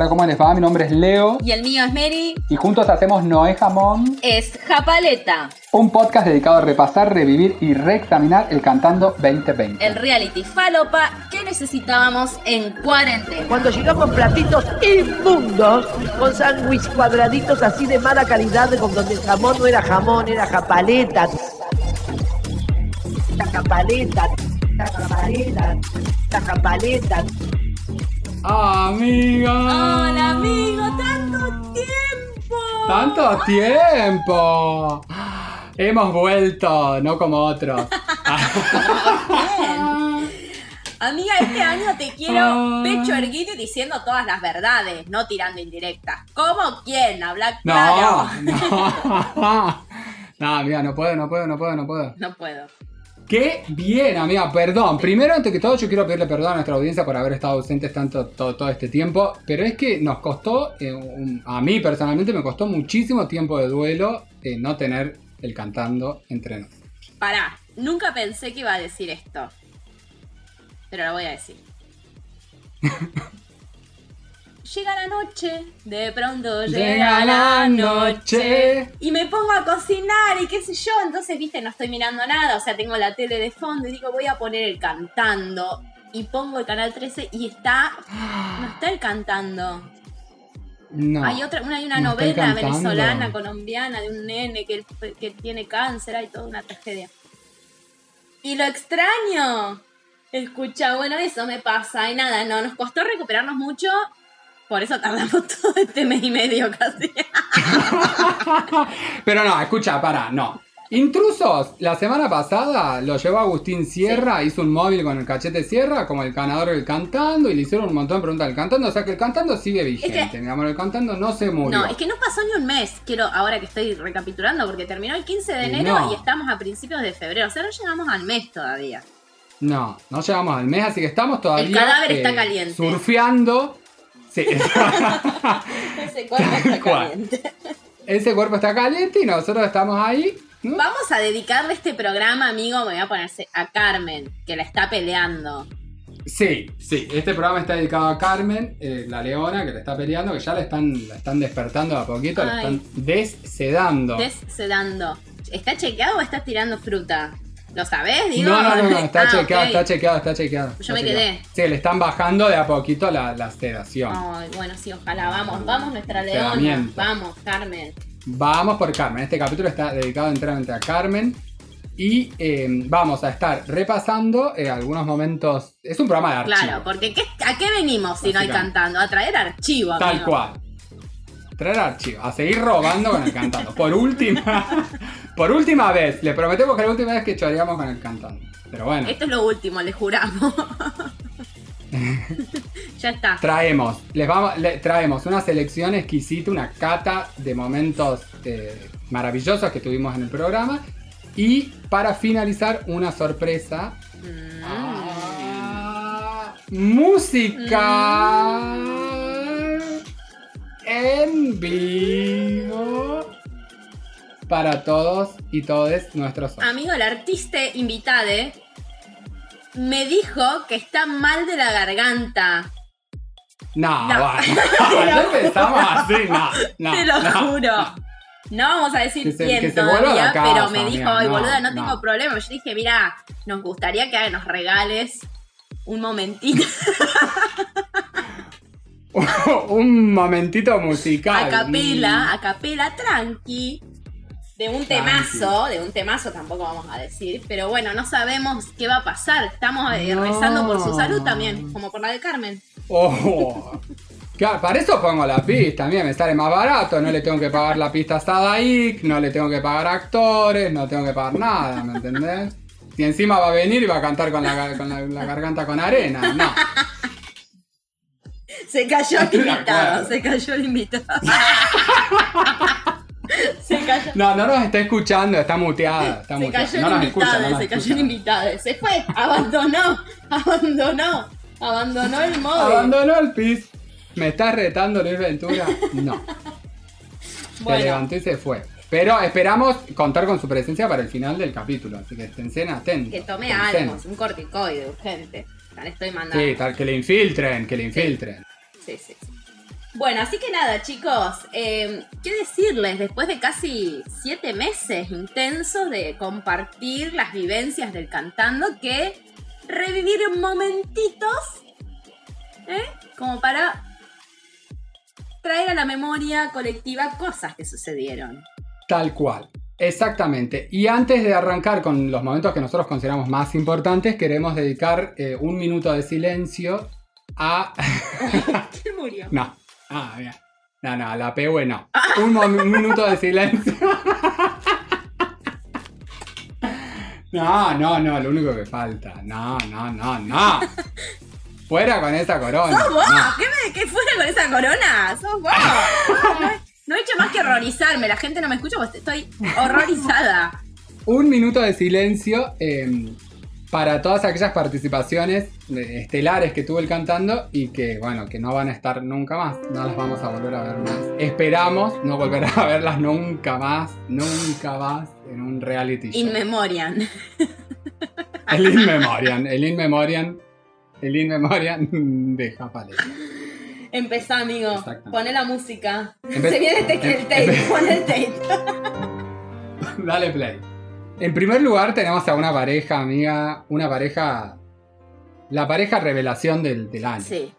Hola, ¿cómo les va? Mi nombre es Leo Y el mío es Mary. y juntos hacemos Noé Jamón, Es Japaleta, un podcast dedicado a repasar, revivir y reexaminar el Cantando 2020. el reality falopa que necesitábamos en cuarentena. Cuando llegamos platitos inmundos, con sándwich cuadraditos así de mala calidad, con donde el jamón no era jamón, era japaleta. La japaleta, la japaleta, la japaleta. ¡Amiga! Hola amigo, tanto tiempo. ¡Tanto tiempo! Hemos vuelto, no como otros. Amiga, este año te quiero Ah. pecho erguido y diciendo todas las verdades, no tirando indirectas. ¿Cómo quién? Habla No, claro. no. No, amiga, no puedo, no puedo, no puedo, no puedo. No puedo. Qué bien, amiga, perdón. Primero, antes que todo, yo quiero pedirle perdón a nuestra audiencia por haber estado ausentes tanto todo, todo este tiempo. Pero es que nos costó, eh, un- a mí personalmente me costó muchísimo tiempo de duelo eh, no tener el cantando entre nosotros. Pará, nunca pensé que iba a decir esto. Pero lo voy a decir. Llega la noche, de pronto llega, la noche. Y me pongo a cocinar y qué sé yo. Entonces, viste, no estoy mirando nada. O sea, tengo la tele de fondo y digo, voy a poner el cantando. Y pongo el canal 13 y está. No está el cantando. No. Hay otra, una, hay una no novela venezolana, colombiana, de un nene que, que tiene cáncer, hay toda una tragedia. Y lo extraño. Escucha, bueno, eso me pasa. Y nada, no, nos costó recuperarnos mucho. Por eso tardamos todo este mes y medio casi. Pero no, escucha, para, no. Intrusos, la semana pasada lo llevó Agustín Sierra, hizo un móvil con el cachete Sierra, como el ganador del cantando, y le hicieron un montón de preguntas del cantando, o sea que el cantando sigue vigente, que- mi amor, el cantando no se murió. No, es que no pasó ni un mes. Quiero, ahora que estoy recapitulando, porque terminó el 15 de enero no. y estamos a principios de febrero. O sea, no llegamos al mes todavía. No, no llegamos al mes, así que estamos todavía El cadáver está eh, caliente. surfeando. Sí, Ese cuerpo está caliente. ese cuerpo está caliente y nosotros estamos ahí. ¿no? Vamos a dedicarle este programa, amigo, me voy a ponerse a Carmen, que la está peleando. Sí, sí, este programa está dedicado a Carmen, eh, la leona, que le está peleando, que ya la están, la están despertando de a poquito, la Ay. están dessedando. Dessedando. ¿Está chequeado o estás tirando fruta? ¿Lo sabés? Digo, No, no, no, no, está Ah, chequeado, está chequeado, está chequeado. Yo me chequeado. quedé. Sí, le están bajando de a poquito la, la sedación. Ay, bueno, sí, ojalá. Vamos, vamos, nuestra leona. Vamos, Carmen. Vamos por Carmen. Este capítulo está dedicado enteramente a Carmen. Y eh, vamos a estar repasando eh, algunos momentos. Es un programa de archivo. Claro, porque ¿qué- ¿a qué venimos si no hay cantando? A traer archivo, Tal amigo. cual. Traer archivo. A seguir robando con el cantando. Por última. por última vez. Le prometemos que la última vez que choreamos con el cantando. Pero bueno. Esto es lo último, le juramos. ya está. Traemos, les vamos, le- traemos una selección exquisita, una cata de momentos eh, maravillosos que tuvimos en el programa. Y para finalizar, una sorpresa. Mm. Ah, música en vivo para todos y todes nuestros ojos. Amigo, el artista invitade me dijo que está mal de la garganta. No, No. bueno, no empezamos así, no, no. Te lo no. juro. No vamos a decir se- quién todavía, casa, pero me dijo, ay boluda, no, no. tengo problema. Yo dije, mira, nos gustaría que nos regales un momentito un momentito musical. a capela, a capela, tranqui. De un temazo, de un temazo tampoco vamos a decir, pero bueno, no sabemos qué va a pasar. Estamos eh, No. rezando por su salud también, como por la de Carmen. Oh. Claro, para eso pongo la pista, a mí me sale más barato, no le tengo que pagar la pista a Sadaik, no le tengo que pagar actores, no tengo que pagar nada, ¿me entendés? Si encima va a venir y va a cantar con la, gar- con la- la garganta con arena, no. Se cayó el invitado, se cayó el invitado. se cayó. No, no nos está escuchando, está muteada, está Se muteada. cayó No el escucha, invitado, no se cayó el invitado, se fue, abandonó, abandonó, abandonó el móvil. Abandonó el pis. ¿Me estás retando Luis Ventura? No. Se Bueno. levantó y se fue. Pero esperamos contar con su presencia para el final del capítulo, así que estén atentos. Que tome algo, un corticoide urgente. Le estoy mandando. Sí, tal que le infiltren, que le infiltren. Sí, sí, sí. Bueno, así que nada, chicos, eh, ¿qué decirles? Después de casi siete meses intensos de compartir las vivencias del cantando, que revivir momentitos, ¿eh? Como para traer a la memoria colectiva cosas que sucedieron. Tal cual. Exactamente. Y antes de arrancar con los momentos que nosotros consideramos más importantes, queremos dedicar eh, un minuto de silencio a... ¿Quién murió? No. Ah, bien. No, no, la PW no. Un, minuto de silencio. No, no, no, lo único que falta. No, no, no, no. Fuera con esa corona. ¿Sos vos? No. ¿Qué, me, ¿Qué fuera con esa corona? ¿Sos vos? No he hecho más que horrorizarme. La gente no me escucha porque estoy horrorizada. Un minuto de silencio eh, para todas aquellas participaciones estelares que tuvo el cantando y que, bueno, que no van a estar nunca más. No las vamos a volver a ver más. Esperamos no volver a verlas nunca más, nunca más en un reality show. In memoriam. el In Memoriam, el In Memoriam, el In Memoriam de Japalé. Empezá, amigo. Exactamente. Poné la música. Empe- Se viene este, el tape. Pon el tape. Dale play. En primer lugar tenemos a una pareja, amiga, una pareja, la pareja revelación del, del año. Sí.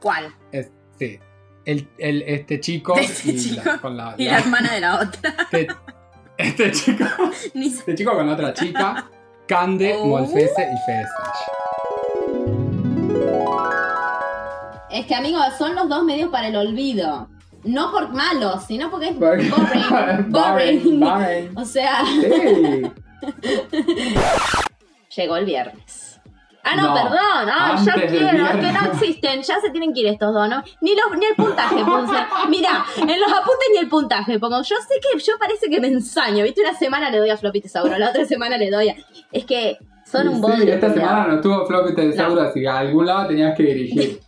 ¿Cuál? Es- sí. El, el- este chico, Este y chico la- con la, Y la- la hermana de la otra. este, este chico, este chico con otra chica, Cande, Oh. Molfese y Fede Es que, amigo, son los dos medios para el olvido. No por malos, sino porque es boring. Boring, Boring. boring. O sea, Sí. llegó el viernes. Ah, no, No, perdón. Ah, ya quiero. Es que no existen. Ya se tienen que ir estos dos, ¿no? Ni, los, ni el puntaje puse. Mira, en los apuntes ni el puntaje pongo. Yo sé que yo parece que me ensaño. ¿Viste? Una semana le doy a Floppy Tesauro, la otra semana le doy a. Es que son un Sí, bodrio. esta culiao. semana no tuvo Floppy Tesauro, así que a algún lado tenías que dirigir.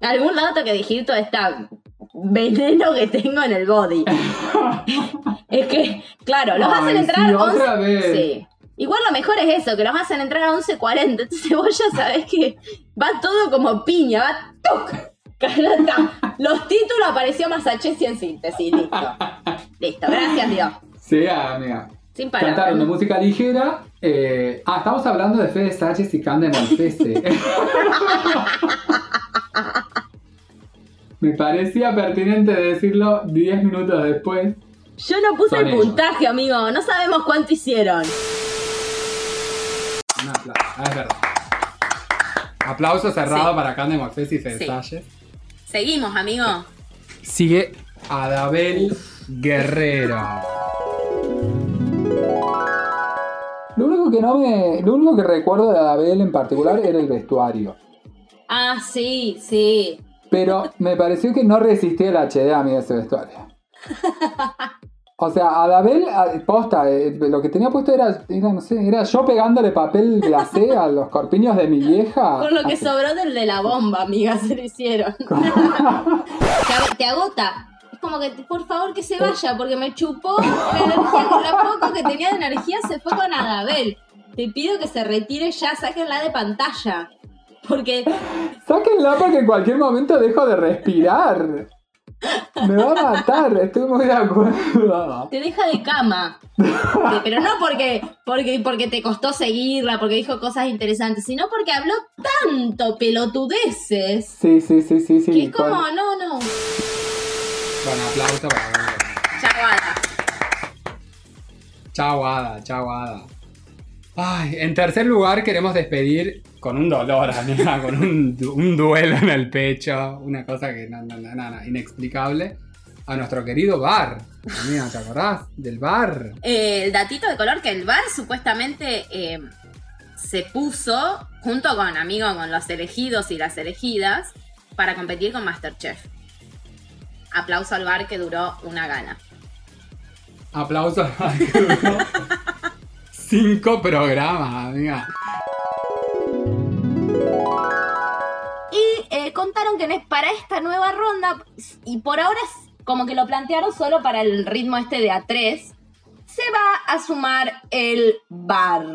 Algún lado tengo que dirigir todo este veneno que tengo en el body. es que, claro, los Ay, hacen entrar sí, 11. otra vez. Sí. Igual lo mejor es eso, que los hacen entrar a 11.40. Entonces vos ya sabés que va todo como piña, va ¡tuc! Carata. Los títulos apareció Massachusetts en síntesis, listo. Listo, gracias Dios. Sí, amiga. Sin parar. Cantaron de música ligera. eh, ah, estamos hablando de Fede Sánchez y Cande Monfese. Me parecía pertinente decirlo 10 minutos después. Yo no puse Son el ellos. puntaje, amigo. No sabemos cuánto hicieron. Un aplauso, ah, es verdad. Aplauso cerrado Sí. para Cande Monfese y Fede Sí. Sánchez. Seguimos, amigo. Sigue Adabel Guerrero. Único que no me. Lo único que recuerdo de Adabel en particular era el vestuario. Ah, sí, sí. Pero me pareció que no resistía el HD a mí ese vestuario. O sea, Adabel, a- posta, eh, lo que tenía puesto era, era, no sé, era yo pegándole papel glacé a los corpiños de mi vieja. Con lo que Así. sobró del de la bomba, amiga, se lo hicieron. te agota. Como que, por favor, que se vaya, porque me chupó la energía, con lo poco que tenía de energía se fue con Adabel. Te pido que se retire ya, sáquenla de pantalla. Porque Sáquenla porque en cualquier momento dejo de respirar. Me va a matar, estoy muy de acuerdo. te deja de cama. Pero no porque, porque, porque te costó seguirla, porque dijo cosas interesantes, sino porque habló tanto pelotudeces. Sí, sí, sí, sí, sí. Que es como, no, Bueno, aplauso para. Chaguada. Chao, Ada, chao, Ada. Ay, en tercer lugar queremos despedir con un dolor, amiga, con un, du- un duelo en el pecho, una cosa que no, no, inexplicable, a nuestro querido bar. Amiga, ¿te acordás del bar? Eh, el datito de color que el bar supuestamente eh, se puso junto con amigos con los elegidos y las elegidas para competir con Masterchef. Aplauso al bar que duró una gana. Aplausos al bar que duró cinco programas, amiga. Y eh, contaron que en para esta nueva ronda, y por ahora es como que lo plantearon solo para el ritmo este de A3, se va a sumar el bar.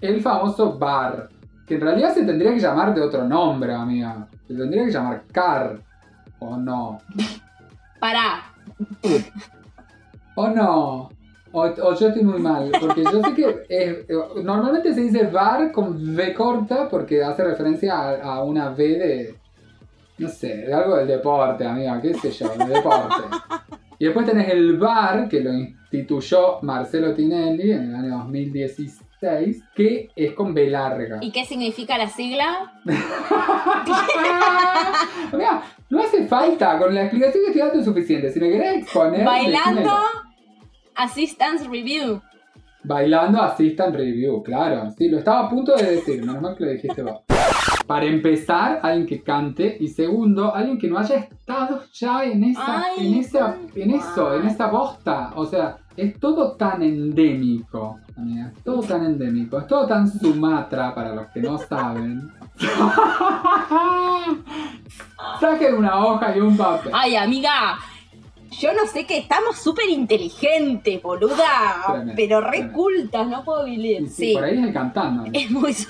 El famoso bar, que en realidad se tendría que llamar de otro nombre, amiga. Se tendría que llamar car. ¿O no? Pará. ¿O no? O, o yo estoy muy mal, porque yo sé que eh, normalmente se dice VAR con V corta porque hace referencia a, a una V de, no sé, de algo del deporte, amiga, qué sé yo, de deporte. Y después tenés el VAR, que lo instituyó Marcelo Tinelli en el año 2016, que es con B larga. ¿Y qué significa la sigla? Amiga, no hace falta, con la explicación que estoy dando es suficiente. Si me querés exponer... Bailando decímelo. Assistance Review. Bailando Assistant Review, claro. Sí, lo estaba a punto de decir, menos mal que lo dijiste vos. Para empezar, alguien que cante. Y segundo, alguien que no haya estado ya en esa, Ay, en esa, tan en eso, en esa bosta. O sea, es todo tan endémico, amiga. Es todo tan endémico. Es todo tan Sumatra para los que no saben. Saquen una hoja y un papel. Ay, amiga. Yo no sé que estamos súper inteligentes, boluda. Tremendo, pero re tremendo. cultas, no puedo vivir. Sí, Sí. por ahí es el cantando. amiga. Es muy.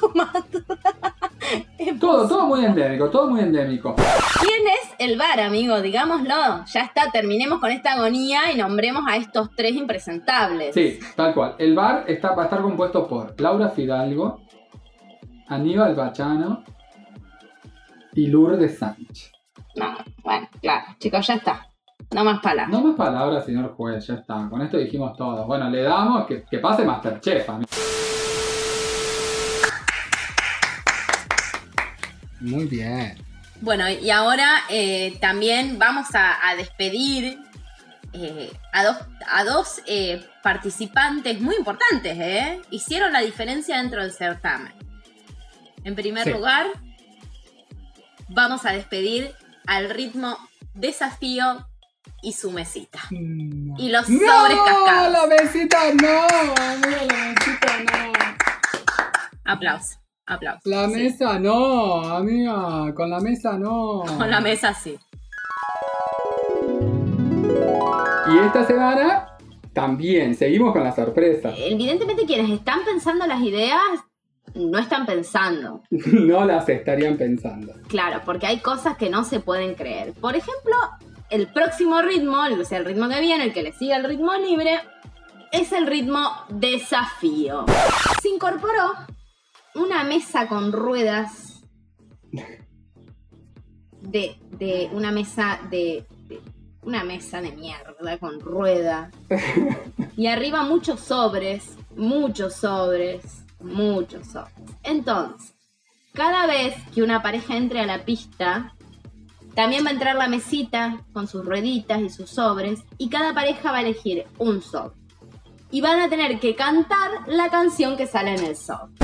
Es Todo, muy- todo muy endémico, todo muy endémico. ¿Quién es el bar, amigo? Digámoslo. Ya está, terminemos con esta agonía y nombremos a estos tres impresentables. Sí, tal cual. El bar está, va a estar compuesto por Laura Fidalgo, Aníbal Bachano y Lourdes Sánchez. No, bueno, claro, chicos, ya está. No más palabras. No más palabras, señor juez, ya está. Con esto dijimos todo. Bueno, le damos que, que pase Masterchef. Muy bien. Bueno, y ahora eh, también vamos a, a despedir eh, a dos, a dos eh, participantes muy importantes, ¿eh? Hicieron la diferencia dentro del certamen. En primer Sí. lugar, vamos a despedir al ritmo desafío y su mesita. Y los ¡No! sobres cascados. la mesita no! amigo, la mesita no. Aplausos, aplausos. La Sí. mesa no, amiga. Con la mesa no. Con la mesa sí. Y esta semana también seguimos con la sorpresa. Evidentemente quienes están pensando las ideas no están pensando. No las estarían pensando. Claro, porque hay cosas que no se pueden creer. Por ejemplo, el próximo ritmo, o sea, el ritmo que viene, el que le sigue el ritmo libre, es el ritmo desafío. Se incorporó una mesa con ruedas de, de una mesa de, de- una mesa de mierda con ruedas y arriba muchos sobres, muchos sobres, muchos sobres. Entonces, cada vez que una pareja entre a la pista, también va a entrar la mesita con sus rueditas y sus sobres y cada pareja va a elegir un sobre. Y van a tener que cantar la canción que sale en el sobre.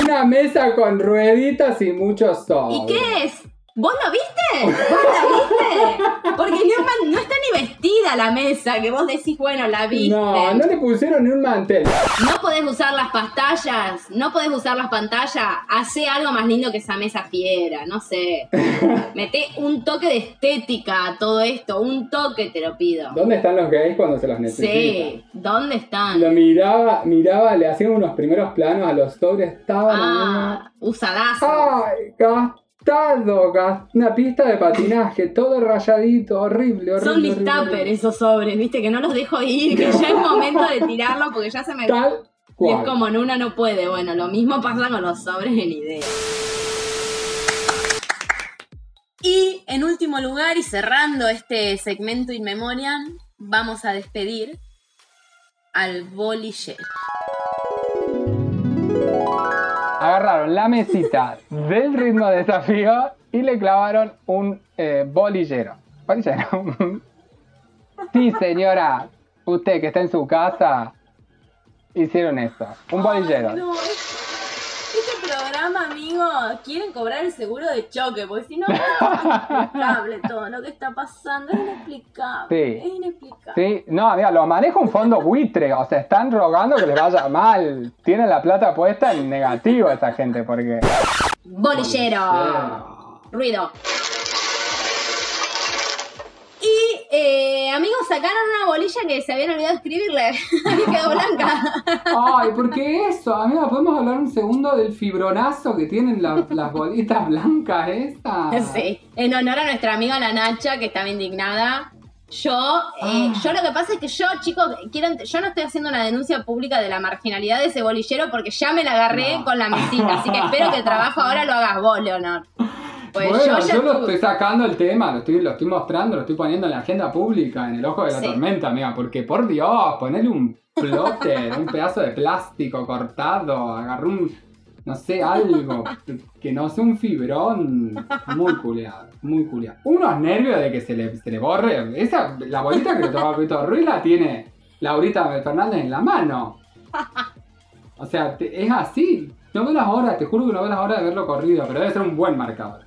Una mesa con rueditas y muchos sobres. ¿Y qué es? ¿Vos lo viste? ¿Vos la viste? Porque no, no está ni vestida la mesa, que vos decís, bueno, la viste. No, no le pusieron ni un mantel. No podés usar las pantallas, no podés usar las pantallas, hace algo más lindo que esa mesa fiera, no sé. Mete un toque de estética a todo esto, un toque te lo pido. ¿Dónde están los gays cuando se los necesita? Sí, ¿dónde están? Lo miraba, miraba, le hacían unos primeros planos a los sobres, estaban Ah, usadazo. ¡Ay! Gastado, gas- una pista de patinaje, todo rayadito, horrible, horrible. Son listaper horrible. esos sobres, viste, que no los dejo ir, que ya es momento de tirarlo porque ya se me... Tal Y cual. es como en una no puede. Bueno, lo mismo pasa con los sobres en idea. Y en último lugar, y cerrando este segmento in memoriam, vamos a despedir al bolillero. Agarraron la mesita del ritmo de desafío y le clavaron un eh, bolillero. ¿Bolillero? sí, señora. Usted que está en su casa, hicieron eso. Un bolillero. Ay, no, es- programa, amigo, quieren cobrar el seguro de choque, porque si no, es inexplicable todo lo que está pasando. Es inexplicable. Sí. Es inexplicable. Sí, no, amiga, lo maneja un fondo buitre. O sea, están rogando que les vaya mal. Tienen la plata puesta en negativo esa gente, porque. Bolillero. Ruido. Y, eh, amigos, sacaron una bolilla que se habían olvidado escribirle. quedó blanca. Ay, porque eso, amiga, ¿podemos hablar un segundo del fibronazo que tienen la- las bolitas blancas estas? Sí, en honor a nuestra amiga la Nacha, que estaba indignada. Yo, eh, Ah. yo lo que pasa es que yo, chicos, quiero, yo no estoy haciendo una denuncia pública de la marginalidad de ese bolillero porque ya me la agarré No. con la mesita. Así que espero que el trabajo ahora lo hagas vos, Leonor. Pues bueno, yo, lo estoy sacando el tema, lo estoy, lo estoy mostrando, lo estoy poniendo en la agenda pública, en el ojo de la Sí. tormenta, amiga, porque por Dios, ponerle un plotter, un pedazo de plástico cortado, agarré un, no sé, algo, que no sea un fibrón, muy culiado, muy culiado. Unos nervios de que se le, se le borre, esa, la bolita que le tocaba a Pito Ruiz la tiene Laurita Fernández en la mano. O sea, te- es así. No veo las horas, te juro que no veo las horas de verlo corrido, pero debe ser un buen marcador.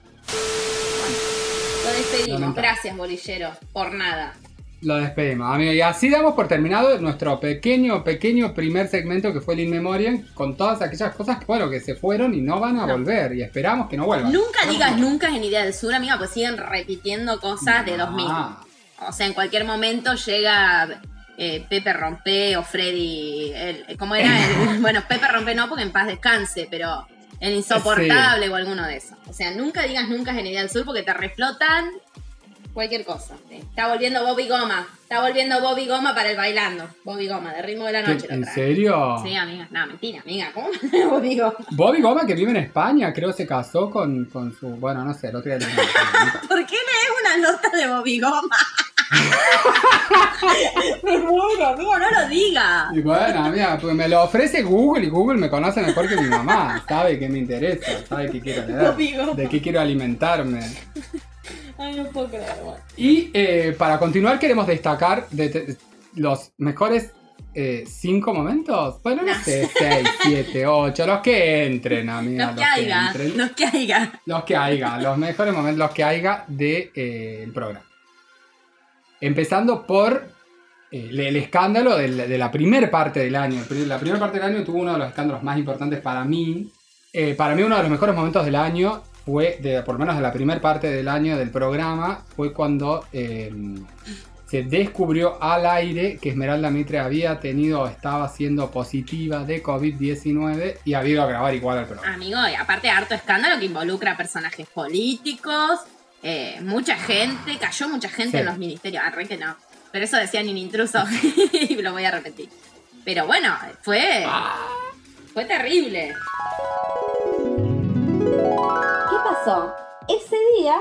Lo despedimos. Lamentable. Gracias, bolillero. Por nada. Lo despedimos, amigo. Y así damos por terminado nuestro pequeño, pequeño primer segmento que fue el In Memoriam, con todas aquellas cosas que, bueno, que se fueron y no van a No. volver. Y esperamos que no vuelvan. Nunca ¿No? digas nunca en Idea del Sur, amiga, pues siguen repitiendo cosas de 2000. Ah, O sea, en cualquier momento llega eh, Pepe Rompe o Freddy. El, ¿Cómo era? El- bueno, Pepe Rompe no, porque en paz descanse, pero el insoportable o alguno de esos. O sea, nunca digas nunca en Idea del Sur porque te reflotan cualquier cosa. Está volviendo Bobby Goma. Está volviendo Bobby Goma para el bailando. Bobby Goma, de ritmo de la ¿qué- noche. lo ¿En trae. serio? Sí, amiga. No, mentira, amiga. ¿Cómo Bobby Goma? Bobby Goma, que vive en España, creo se casó con, con su. Bueno, no sé, el otro día una- ¿Por qué lees una nota de Bobby Goma? Me muero, amigo, no lo digas. Y bueno, mira, pues me lo ofrece Google y Google me conoce mejor que mi mamá. Sabe que me interesa, sabe que quiero leer, de qué quiero alimentarme. Ay, no puedo creer, bueno. Y eh, para continuar queremos destacar de- de- los mejores eh, cinco momentos. Bueno, no No. sé, seis, siete, ocho, los que entren, amiga. Los que haya, los que haya. Los que haya, los mejores momentos, los que haya del de, eh, programa. Empezando por eh, el, escándalo de, la primera parte del año. La primera parte del año tuvo uno de los escándalos más importantes para mí. Eh, para mí uno de los mejores momentos del año fue, de, por lo menos de la primera parte del año del programa, fue cuando eh, se descubrió al aire que Esmeralda Mitre había tenido o estaba siendo positiva de COVID-19 y había ido a grabar igual al programa. Amigo, y aparte harto escándalo que involucra personajes políticos, eh, mucha gente, cayó mucha gente Sí. en los ministerios. Arre que no. Pero eso decían en intruso y lo voy a repetir. Pero bueno, fue. Fue terrible. ¿Qué pasó? Ese día,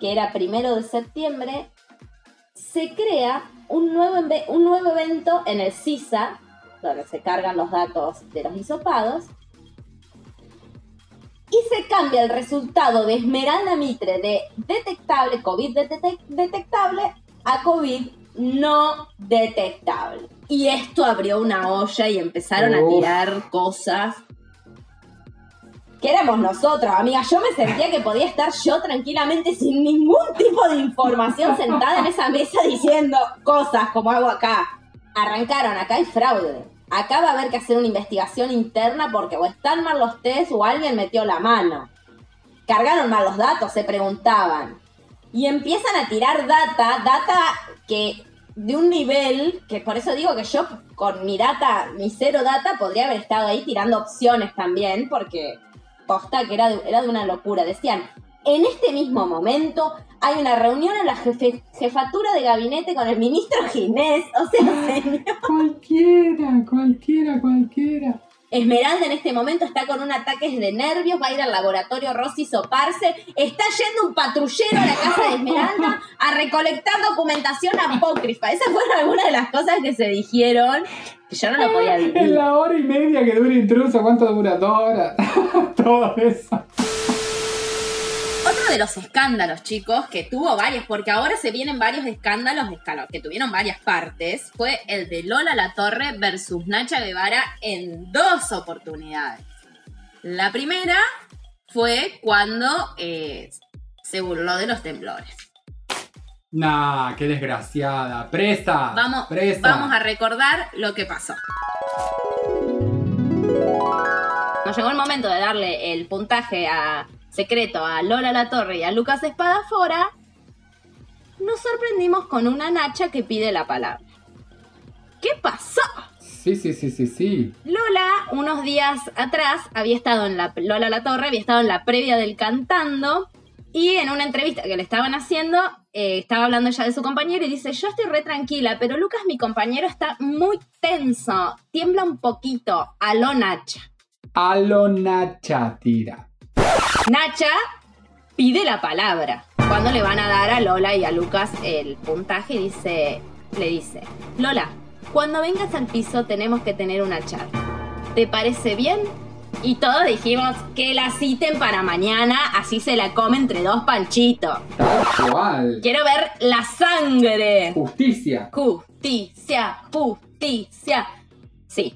que era primero de septiembre, se crea un nuevo, un nuevo evento en el CISA, donde se cargan los datos de los hisopados, y se cambia el resultado de Esmeralda Mitre de detectable, COVID detec- detectable, a COVID no detectable. Y esto abrió una olla y empezaron a tirar cosas. Que éramos nosotros, amiga. Yo me sentía que podía estar yo tranquilamente sin ningún tipo de información sentada en esa mesa diciendo cosas como hago acá. Arrancaron, acá hay fraude. Acá va a haber que hacer una investigación interna porque o están mal los test o alguien metió la mano. Cargaron mal los datos, se preguntaban. Y empiezan a tirar data, data que de un nivel, que por eso digo que yo con mi data, mi cero data, podría haber estado ahí tirando opciones también, porque posta que era de, era de una locura. Decían, en este mismo momento hay una reunión en la jefe- jefatura de gabinete con el ministro Ginés. O sea, señor. Cualquiera, cualquiera, cualquiera. Esmeralda en este momento está con un ataque de nervios, va a ir al laboratorio Rossi soparse, está yendo un patrullero a la casa de Esmeralda a recolectar documentación apócrifa. Esas fueron algunas de las cosas que se dijeron yo no lo podía En vivir. la hora y media que dura intruso, ¿cuánto dura? Dos horas. Todo eso. Otro de los escándalos, chicos, que tuvo varios, porque ahora se vienen varios escándalos que tuvieron varias partes, fue el de Lola La Torre versus Nacha Guevara en dos oportunidades. La primera fue cuando eh, se burló de los temblores. Nah, qué desgraciada. Presa. Vamos, presa. vamos a recordar lo que pasó. Cuando llegó el momento de darle el puntaje a secreto a Lola La Torre y a Lucas Espadafora, nos sorprendimos con una Nacha que pide la palabra. ¿Qué pasó? Sí, sí, sí, sí, sí. Lola unos días atrás, había estado en la Lola La Torre, había estado en la previa del cantando. Y en una entrevista que le estaban haciendo, eh, estaba hablando ella de su compañero y dice, yo estoy re tranquila, pero Lucas, mi compañero, está muy tenso, tiembla un poquito. Aló Nacha. Aló Nacha, tira. Nacha pide la palabra. Cuando le van a dar a Lola y a Lucas el puntaje, dice, le dice, Lola, cuando vengas al piso tenemos que tener una charla. ¿Te parece bien? Y todos dijimos que la citen para mañana, así se la come entre dos panchitos. Quiero ver la sangre. Justicia. Justicia, justicia. Sí.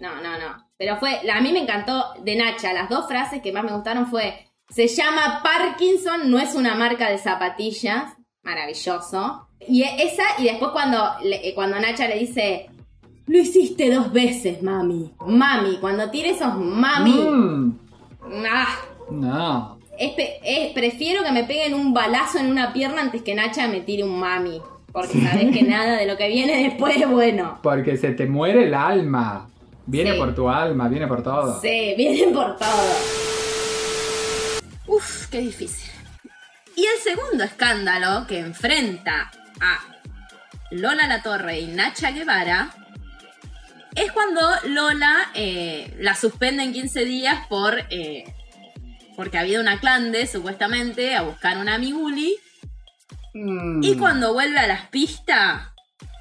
No, no, no. Pero fue, a mí me encantó de Nacha. Las dos frases que más me gustaron fue, se llama Parkinson, no es una marca de zapatillas. Maravilloso. Y esa, y después cuando, cuando Nacha le dice, lo hiciste dos veces, mami. Mami, cuando tire esos mami. Mm. Ah, No. es pe- es- prefiero que me peguen un balazo en una pierna antes que Nacha me tire un mami. Porque sabes que nada de lo que viene después es bueno. Porque se te muere el alma. Viene Sí. por tu alma, viene por todo. Sí, vienen por todo. Uf, qué difícil. Y el segundo escándalo que enfrenta a Lola La Torre y Nacha Guevara es cuando Lola eh, la suspenden 15 días por eh, porque había una clande supuestamente a buscar una amiguli Mm. y cuando vuelve a las pistas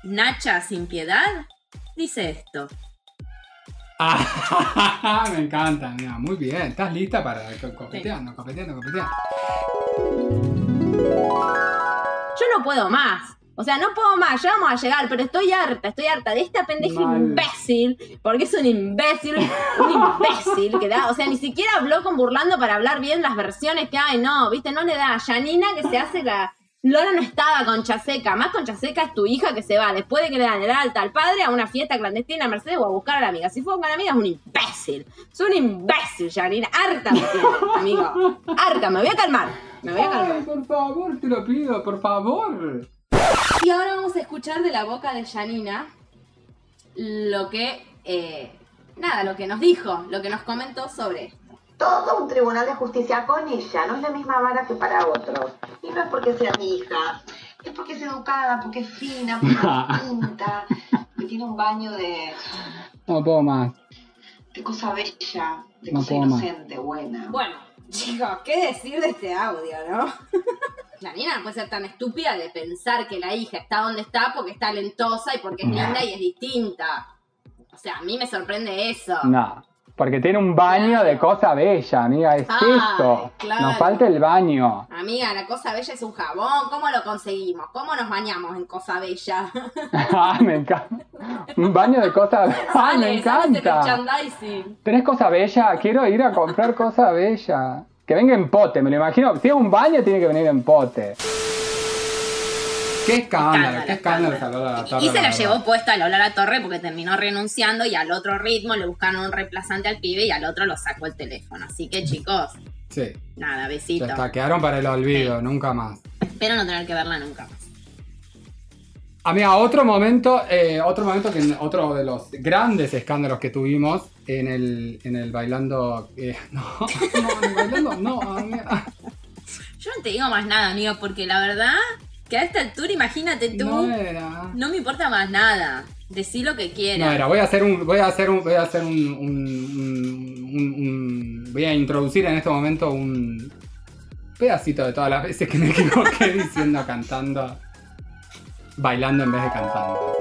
Nacha sin piedad dice esto me encanta, mira, muy bien. ¿Estás lista para co- copeteando, copeteando, copeteando? yo no puedo más. O sea, no puedo más, ya vamos a llegar, pero estoy harta, estoy harta de esta pendeja Mal. imbécil, porque es un imbécil, un imbécil que da, o sea, ni siquiera habló con burlando para hablar bien las versiones que hay, no, viste, no le da. Janina que se hace la. Lola no estaba con Chaseca, más con Chaseca es tu hija que se va después de que le dan el alta al padre a una fiesta clandestina a Mercedes o a buscar a la amiga. Si fue con la amiga es un imbécil, es un imbécil, Janina, harta me amigo, harta, me voy a calmar, me voy a calmar. Ay, por favor, te lo pido, por favor. Y ahora vamos a escuchar de la boca de Janina lo que, eh, nada, lo que nos dijo, lo que nos comentó sobre esto. Todo un tribunal de justicia con ella, no es la misma vara que para otros. Y no es porque sea mi hija, es porque es educada, porque es fina, porque es distinta, que tiene un baño de, No puedo más. de cosa bella, de No cosa más. inocente, buena. Bueno, chicos, ¿qué decir de este audio, no? Janina no puede ser tan estúpida de pensar que la hija está donde está porque es talentosa y porque es linda y es distinta. O sea, a mí me sorprende eso. No. Porque tiene un baño de cosa bella, amiga, es Ay, esto. claro. Nos falta el baño. Amiga, la cosa bella es un jabón. ¿Cómo lo conseguimos? ¿Cómo nos bañamos en cosa bella? Ah, me encanta. Un baño de cosa bella. Ah, me ese encanta. ¿Tenés cosa bella? Quiero ir a comprar cosa bella. Que venga en pote, me lo imagino. Si es un baño, tiene que venir en pote. Qué escándalo, qué escándalo salió la torre. Y se la llevó puesta a Lola La Torre porque terminó renunciando y al otro ritmo le buscaron un reemplazante al pibe y al otro lo sacó el teléfono. Así que chicos, Sí, nada, ya besito. está, quedaron para el olvido, nunca más. Espero no tener que verla nunca más. Amiga, otro momento, eh, otro momento que otro de los grandes escándalos que tuvimos en el, en el bailando. eh, no, no, en el bailando, no, amiga. Yo no te digo más nada, amigo, porque la verdad que a esta altura, imagínate tú, No me importa más nada. Decí lo que quieras. No era, voy a hacer un, voy a hacer un, voy a hacer un, un- un- un- voy a introducir en este momento un pedacito de todas las veces que me equivoqué diciendo cantando, bailando en vez de cantando.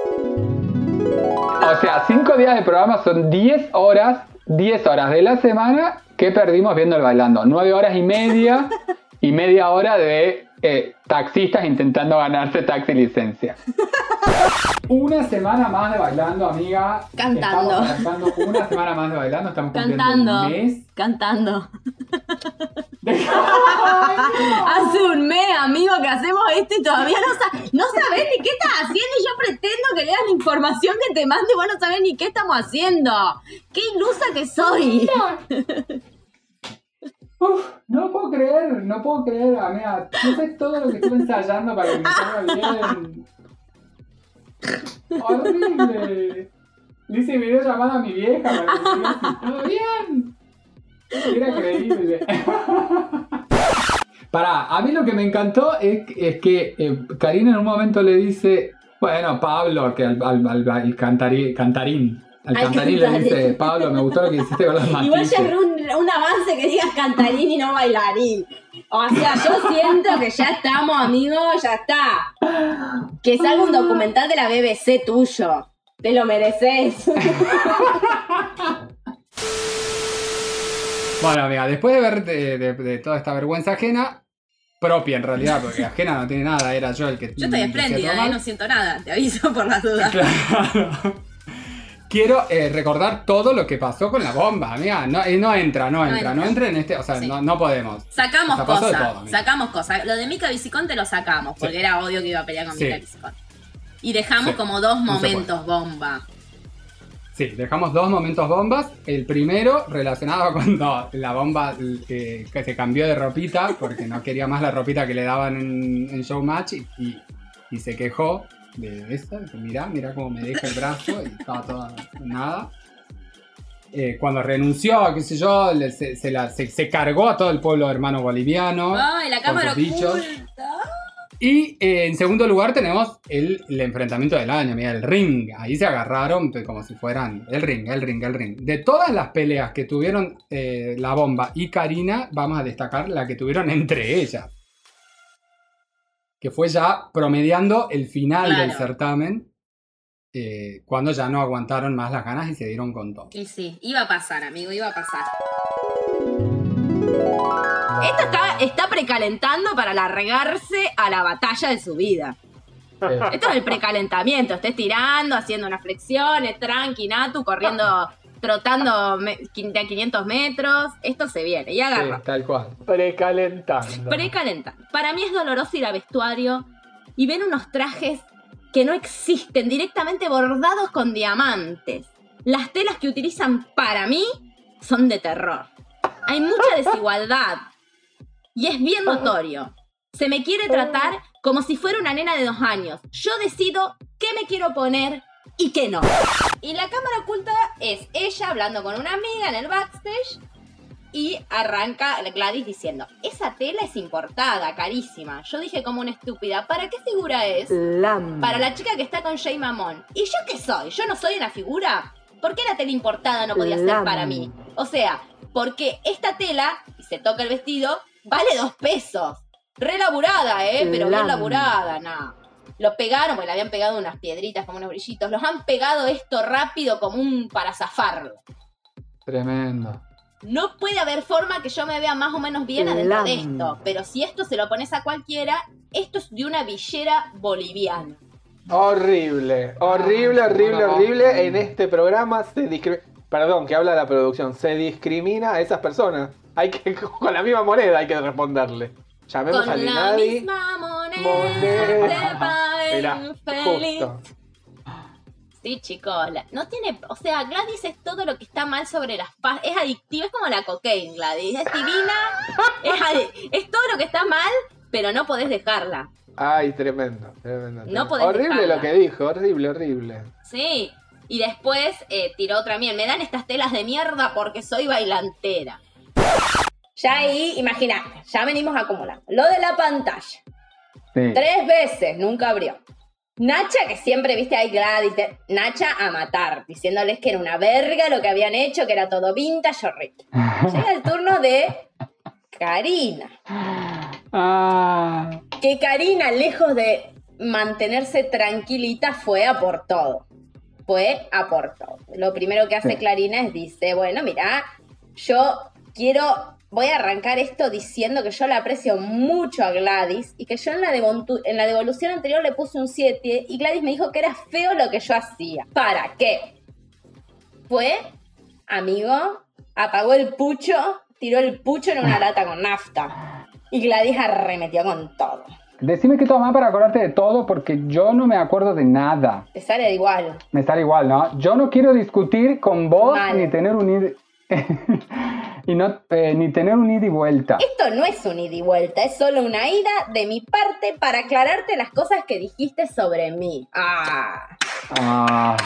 O sea, cinco días de programa son 10 horas, 10 horas de la semana que perdimos viendo el bailando. 9 horas y media y media hora de eh, taxistas intentando ganarse taxi licencia. Una semana más de bailando, amiga. Cantando. Una semana más de bailando. Estamos Cantando. un mes. Cantando. Hace un mes, amigo, que hacemos esto y todavía no, sa- no sabés ni qué estás haciendo y yo pretendo que leas la información que te mande y vos no sabés ni qué estamos haciendo. ¡Qué ilusa que soy! Uf, no puedo creer, no puedo creer, amiga. No sé todo lo que estuve ensayando para que me salga bien. Horrible. Le hice videollamada a mi vieja para si todo bien. Era creíble. Pará, a mí lo que me encantó es, es que eh, Karina en un momento le dice, bueno, Pablo, que al, al, cantarín, al cantarín le dice, Pablo, me gustó lo que hiciste con las Igual ya es un, un avance que digas cantarín y no bailarín. O sea, yo siento que ya estamos, amigos, ya está. Que salga un documental de la BBC tuyo. Te lo mereces. Bueno, amiga, después de ver de, de- de toda esta vergüenza ajena, propia en realidad, porque ajena no tiene nada, era yo el que Yo estoy espléndida. ¿eh? no siento nada. Te aviso por las dudas. Claro. Quiero eh, recordar todo lo que pasó con la bomba, amiga. No, eh, no entra, no No entra, no entra en este. O sea, Sí. no, no podemos. Sacamos cosas, sacamos cosas. Lo de Mika Viciconte lo sacamos, porque Sí. era obvio que iba a pelear con Sí. Mika Viciconte. Y dejamos como dos momentos bomba. Sí, dejamos dos momentos bombas. El primero relacionado cuando la bomba eh, que se cambió de ropita porque no quería más la ropita que le daban en, en Showmatch y, y, y se quejó de eso. Dijo, mirá, mirá cómo me deja el brazo y estaba toda nada. Eh, cuando renunció, qué sé yo, se, se la- se- se cargó a todo el pueblo hermano boliviano. Ay, la cámara oculta. Y eh, en segundo lugar tenemos el, el enfrentamiento del año, mira, el ring. Ahí se agarraron pe- como si fueran el ring, el ring, el ring. De todas las peleas que tuvieron eh, la bomba y Karina, vamos a destacar la que tuvieron entre ellas. Que fue ya promediando el final del certamen, eh, cuando ya no aguantaron más las ganas y se dieron con todo. Y sí, iba a pasar, amigo, iba a pasar. Esto está, está precalentando para largarse a la batalla de su vida. Esto es el precalentamiento. Estés tirando, haciendo unas flexiones, tranqui, natu, corriendo, trotando a 500 metros. Esto se viene y agarra. tal cual. Precalentando. Precalenta. Para mí es doloroso ir a vestuario y ver unos trajes que no existen, directamente bordados con diamantes. Las telas que utilizan para mí son de terror. Hay mucha desigualdad y es bien notorio. Se me quiere tratar como si fuera una nena de dos años. Yo decido qué me quiero poner y qué no. Y la cámara oculta es ella hablando con una amiga en el backstage y arranca Gladys diciendo, esa tela es importada, carísima. Yo dije como una estúpida, ¿para qué figura es? Lam. Para la chica que está con Jay Mamón. ¿Y yo qué soy? ¿Yo no soy una figura? ¿Por qué la tela importada no podía ser para mí? O sea, porque esta tela, y se toca el vestido, vale dos pesos. Re laburada, ¿eh? Pero bien Lam. laburada, no. Lo pegaron, porque le habían pegado unas piedritas como unos brillitos. Los han pegado esto rápido como un para zafarlo. Tremendo. No puede haber forma que yo me vea más o menos bien adentro de esto. Pero si esto se lo pones a cualquiera, esto es de una villera boliviana. Horrible, horrible, horrible, horrible. En este programa se discrimina. Perdón, que habla la producción. Se discrimina a esas personas. Hay que, con la misma moneda hay que responderle. Llamemos Con a la Linadi. misma justo. Sí, chicos, no tiene, o sea, Gladys es todo lo que está mal sobre las paz, es adictiva, es como la cocaína, Gladys, es divina, es, adi- es todo lo que está mal, pero no podés dejarla, Ay, tremendo, tremendo. tremendo. podés horrible dejarla. lo que dijo, horrible, horrible. sí. Y después eh, tiró otra miel, me dan estas telas de mierda porque soy bailantera. Ya ahí, imagínate, ya venimos acumulando. Lo de la pantalla. Sí. Tres veces, nunca abrió. Nacha, que siempre, viste, ahí Gladys, Nacha a matar, diciéndoles que era una verga lo que habían hecho, que era todo vintage horrible. Llega el turno de Karina. Ah. Que Karina, lejos de mantenerse tranquilita, fue a por todo. Fue a por todo. Lo primero que hace Sí. Clarina es dice, bueno, mira, yo quiero, voy a arrancar esto diciendo que yo la aprecio mucho a Gladys y que yo en la, devontu- en la devolución anterior le puse un 7 y Gladys me dijo que era feo lo que yo hacía. ¿Para qué? Fue, amigo, apagó el pucho, tiró el pucho en una lata con nafta. Y Gladys arremetió con todo. Decime qué tomar para acordarte de todo porque yo no me acuerdo de nada. Te sale igual. Me sale igual, ¿no? Yo no quiero discutir con vos Mal. ni tener un y no eh, ni tener un ida y vuelta. Esto no es un ida y vuelta, es solo una ida de mi parte para aclararte las cosas que dijiste sobre mí. Ah. Ah,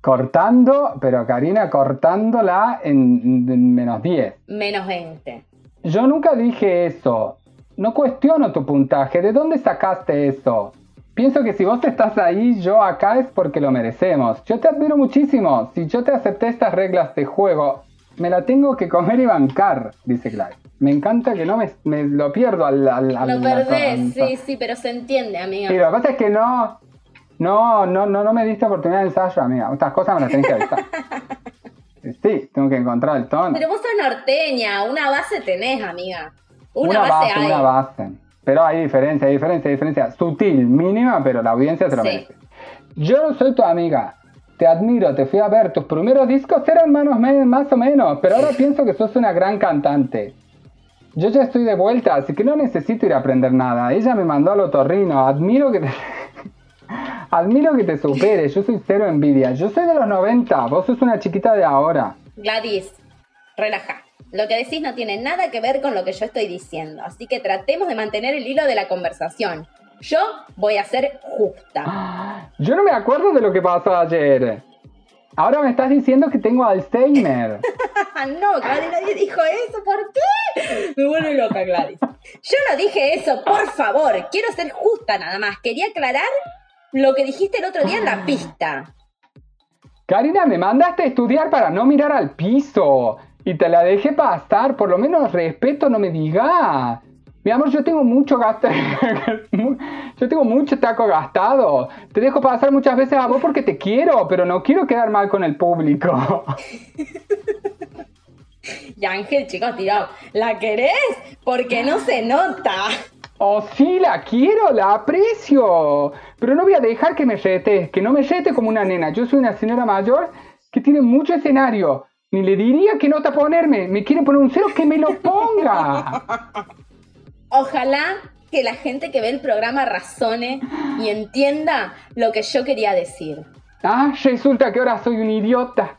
Cortando, pero Karina, cortándola en, en menos 10. Menos 20. Yo nunca dije eso. No cuestiono tu puntaje. ¿De dónde sacaste eso? Pienso que si vos estás ahí, yo acá es porque lo merecemos. Yo te admiro muchísimo. Si yo te acepté estas reglas de juego, me la tengo que comer y bancar, dice Gladys. Me encanta que no me, me lo pierdo al... al, al- Lo perdés, sí, sí, pero se entiende. Sí, lo que pasa es que no... No, no, no, no me diste oportunidad de ensayo, amiga. Estas cosas me las tenés que avisar. Sí, tengo que encontrar el tono. Pero vos sos norteña, una base tenés, amiga. Una, una base, base, hay. una base. Pero hay diferencia, hay diferencia, hay diferencia. Sutil, mínima, pero la audiencia se lo Sí. merece. Yo no soy tu amiga. Te admiro, te fui a ver. Tus primeros discos eran manos más o menos, pero ahora pienso que sos una gran cantante. Yo ya estoy de vuelta, así que no necesito ir a aprender nada. Ella me mandó al otorrino. Admiro que te... Admiro que te superes. Yo soy cero envidia. Yo soy de los 90. Vos sos una chiquita de ahora. Gladys, relaja. Lo que decís no tiene nada que ver con lo que yo estoy diciendo, así que tratemos de mantener el hilo de la conversación. Yo voy a ser justa. Yo no me acuerdo de lo que pasó ayer. Ahora me estás diciendo que tengo Alzheimer. No, Gladys, nadie dijo eso, ¿por qué? Me vuelve loca, Gladys. Yo no dije eso, por favor. Quiero ser justa nada más. Quería aclarar lo que dijiste el otro día en la pista. Karina, me mandaste a estudiar para no mirar al piso. Y te la dejé pasar. Por lo menos respeto no me diga. Mi amor, yo tengo mucho gasto. yo tengo mucho taco gastado. Te dejo pasar muchas veces a vos porque te quiero, pero no quiero quedar mal con el público. Y Ángel, chicos, tirado. ¿La querés? Porque no se nota. Oh, sí, la quiero, la aprecio. Pero no voy a dejar que me rete, que no me rete como una nena. Yo soy una señora mayor que tiene mucho escenario. Ni le diría qué nota ponerme. Me quiere poner un cero, que me lo ponga. Ojalá que la gente que ve el programa razone y entienda lo que yo quería decir. Ah, resulta que ahora soy un idiota.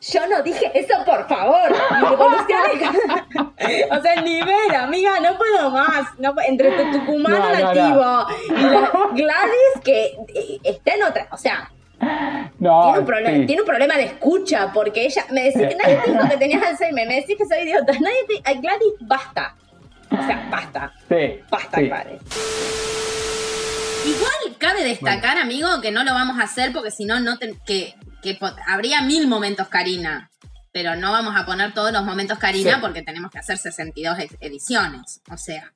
Yo no dije eso, por favor. O sea, el nivel, amiga, no puedo más. No, entre tu tucumano No, no, nativo y la Gladys que eh, está en otra. O sea, No, tiene, un problema, sí. tiene un problema de escucha porque ella me decís que nadie te dijo que tenías Alzheimer, me decís que soy idiota. Nadie te, Gladys, basta. O sea, basta. Sí, Basta, sí. Igual cabe destacar, amigo, que no lo vamos a hacer porque si no, no te- que, habría mil momentos Karina. Pero no vamos a poner todos los momentos Karina Sí. porque tenemos que hacer 62 ed- ediciones. O sea.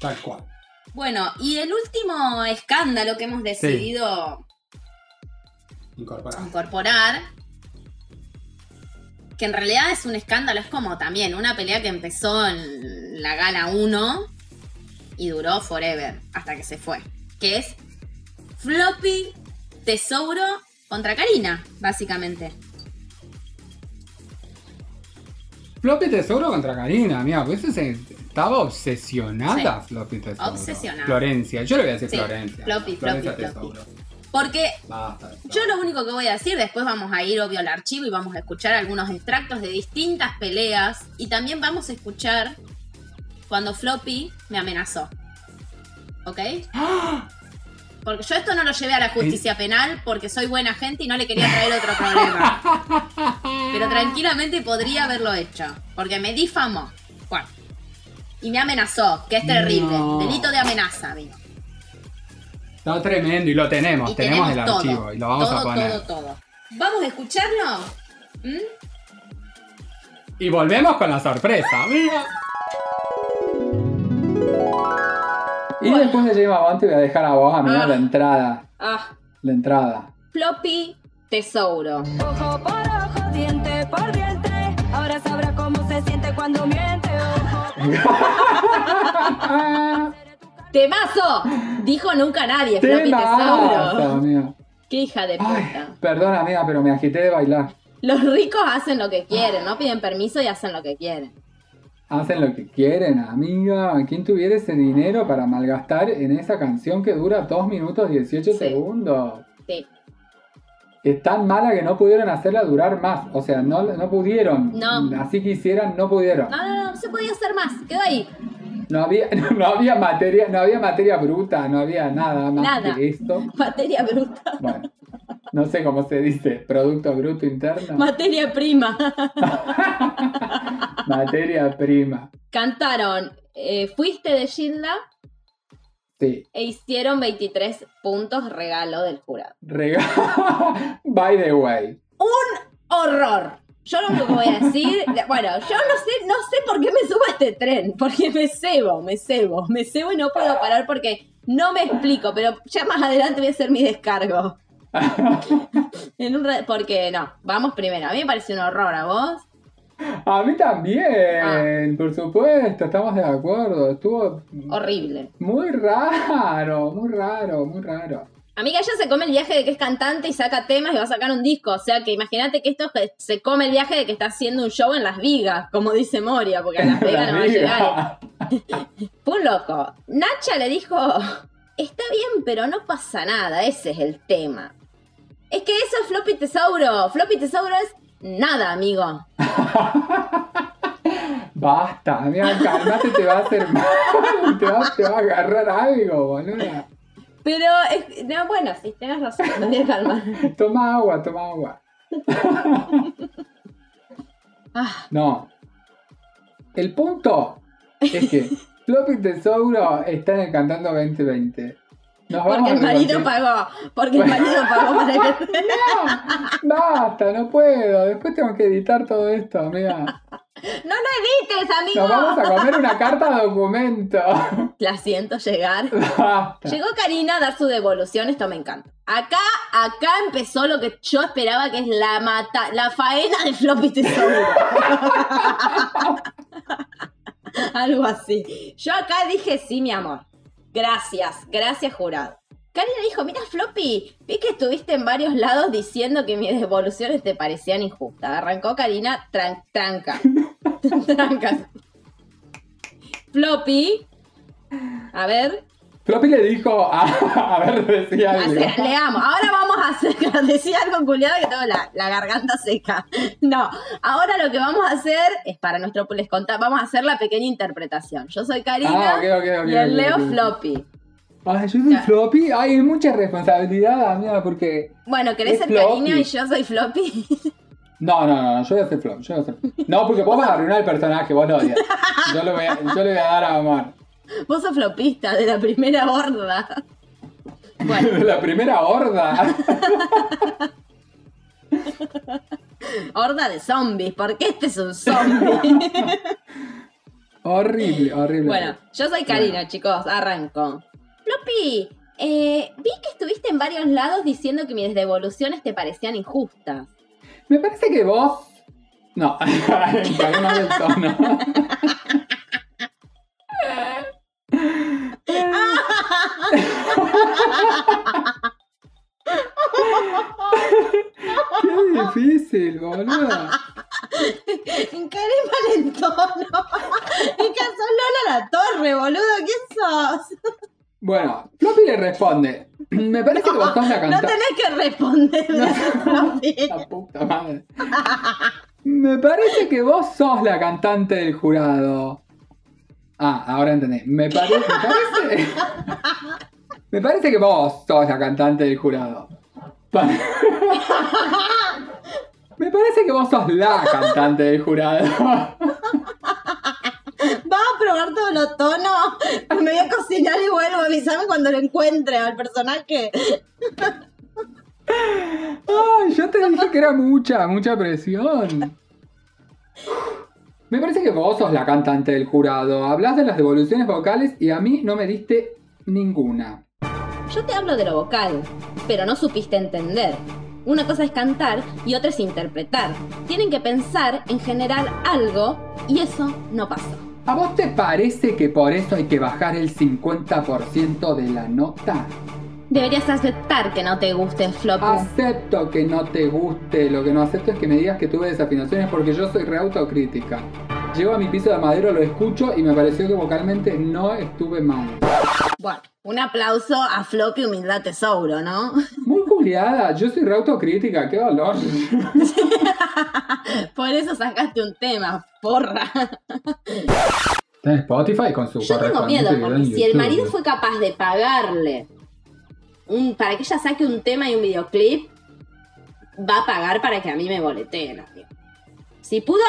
Tal cual. Bueno, y el último escándalo que hemos decidido Incorporar. incorporar, que en realidad es un escándalo, es como también una pelea que empezó en la gala 1 y duró forever, hasta que se fue, que es Floppy Tesouro contra Karina, básicamente. Floppy Tesoro contra Karina, mira, pues ese- estaba obsesionada Floppy Tesoro. Obsesionada. Florencia, yo le voy a decir Sí, Florencia. Floppy, Florencia Floppy, Tesoro. Porque Basta. Yo lo único que voy a decir, después vamos a ir obvio al archivo y vamos a escuchar algunos extractos de distintas peleas y también vamos a escuchar cuando Floppy me amenazó. ¿Ok? Porque yo esto no lo llevé a la justicia penal porque soy buena gente y no le quería traer otro problema. Pero tranquilamente podría haberlo hecho. Porque me difamó. Bueno. Y me amenazó, que es terrible. No. Delito de amenaza, amigo. Está tremendo y lo tenemos, Y tenemos, el todo, archivo y lo vamos todo, a poner. Todo, todo. ¿Vamos a escucharlo? ¿Mm? Y volvemos con la sorpresa, amiga. Y Bueno. después de Lleva Avante voy a dejar a vos, amiga, Ah. la entrada. Ah, La entrada. Floppy Tesouro. Ojo por ojo, diente por diente. Ahora sabrá cómo se siente cuando miente. Ojo. ¡Temazo! Dijo nunca nadie, Floppy amiga. ¡Qué hija de Ay, puta! perdón, amiga, pero me agité de bailar. Los ricos hacen lo que quieren, no piden permiso y hacen lo que quieren. Hacen lo que quieren, amiga. ¿Quién tuviera ese dinero para malgastar en esa canción que dura 2 minutos 18 Sí. segundos? Sí. Es tan mala que no pudieron hacerla durar más. O sea, no, no pudieron. No. Así quisieran, no pudieron. No, no, no, no se podía hacer más. Quedó ahí. No había, no había materia, no había materia bruta, no había nada más Nada. que esto. Materia bruta. Bueno, No sé cómo se dice, Producto Bruto Interno. Materia prima. Materia prima. Cantaron eh, Fuiste de Gilda Sí. e hicieron 23 puntos regalo del jurado. Regalo. By the way. horror. Yo lo único que voy a decir, bueno, yo no sé, no sé por qué me subo a este tren, porque me cebo, me cebo, me cebo y no puedo parar porque no me explico, pero ya más adelante voy a hacer mi descargo. En un porque no, vamos primero. A mí me parece un horror, ¿a vos? A mí también, Ah. por supuesto, estamos de acuerdo. Estuvo Horrible. muy raro, muy raro, muy raro. Amiga, ella se come el viaje de que es cantante y saca temas y va a sacar un disco. O sea que imagínate que esto es- se come el viaje de que está haciendo un show en Las Vigas, como dice Moria, porque a Las Vegas no va a llegar. Fue un loco. Nacha le dijo, está bien, pero no pasa nada, ese es el tema. Es que eso es Floppy Tesauro. Floppy Tesauro es nada, amigo. Basta, amiga, calmate, te va a hacer mal. Te va, te va a agarrar algo, boluda. Pero, es- no, bueno, sí, tenés razón, me voy a calmar. Toma agua, toma agua. Ah, No. El punto es que Floppy Tesauro está en el Cantando 2020. Nos vamos porque el marido pagó, porque el marido pagó para que... No, basta, no puedo. Después tengo que editar todo esto, amiga. No lo edites, amigo. Nos vamos a comer una carta documento. La siento llegar. Basta. Llegó Karina a dar su devolución, esto me encanta. Acá, acá empezó lo que yo esperaba que es la mata, la faena de Floppy. Algo así. Yo acá dije sí, mi amor. Gracias, gracias, jurado. Karina dijo, mira Floppy, vi que estuviste en varios lados diciendo que mis devoluciones te parecían injustas. Arrancó Karina tran- tranca. Trancas. Floppy. A ver, Floppy le dijo a, a ver, decía algo. Hace- le amo. Ahora vamos a hacer, decía algo culiado que tengo la, la garganta seca. No, ahora lo que vamos a hacer es para nuestro les contar, vamos a hacer la pequeña interpretación. Yo soy Karina Ah, y el Leo. Floppy. Ay, yo soy. Floppy. Ay, hay mucha responsabilidad, amiga, porque. Bueno, ¿querés ser Floppy. Karina y yo soy Floppy? No, no, no, yo voy a ser Floppy. Yo voy a ser... No, porque vos vas a arruinar el personaje, vos lo odias. Yo, lo voy a, yo le voy a dar a Omar. Vos sos flopista de la primera horda. Bueno, La primera horda. horda de zombies, porque este es un zombie. horrible, horrible. Bueno, yo soy Karina, chicos, arranco. Floppy, eh, vi que estuviste en varios lados diciendo que mis devoluciones te parecían injustas. Me parece que vos. No, cagué mal el tono. Qué difícil, boludo. Encaré mal el tono. Sos Lola la torre, boludo. ¿Quién sos? Bueno, Floppy le responde. Me parece que vos sos la No cantante. tenés que responder, Floppy. La puta madre. Me parece que vos sos la cantante del jurado. Ah, ahora entendí. Me, pare- me parece. Me parece que vos sos la cantante del jurado. Me parece que vos sos la cantante del jurado. A probar todos los tonos. Me voy a cocinar y vuelvo. Avísame cuando lo encuentre al personaje. Ay, yo te dije que era mucha, mucha presión. Me parece que vos sos la cantante del jurado. Hablas de las devoluciones vocales y a mí no me diste ninguna. Yo te hablo de lo vocal, pero no supiste entender. Una cosa es cantar y otra es interpretar. Tienen que pensar en general algo y eso no pasó. ¿A vos te parece que por eso hay que bajar el 50% de la nota? Deberías aceptar que no te guste Floppy. Acepto que no te guste, lo que no acepto es que me digas que tuve desafinaciones porque yo soy re autocrítica. Llego a mi piso de madero, lo escucho y me pareció que vocalmente no estuve mal. Bueno, un aplauso a Floppy Humildad Tesouro, ¿no? Muy culiada, yo soy re autocrítica, qué dolor. Por eso sacaste un tema, porra. Está en Spotify con su Yo tengo miedo porque si el marido fue capaz de pagarle un, para que ella saque un tema y un videoclip, va a pagar para que a mí me boleteen, amigo. Si pudo,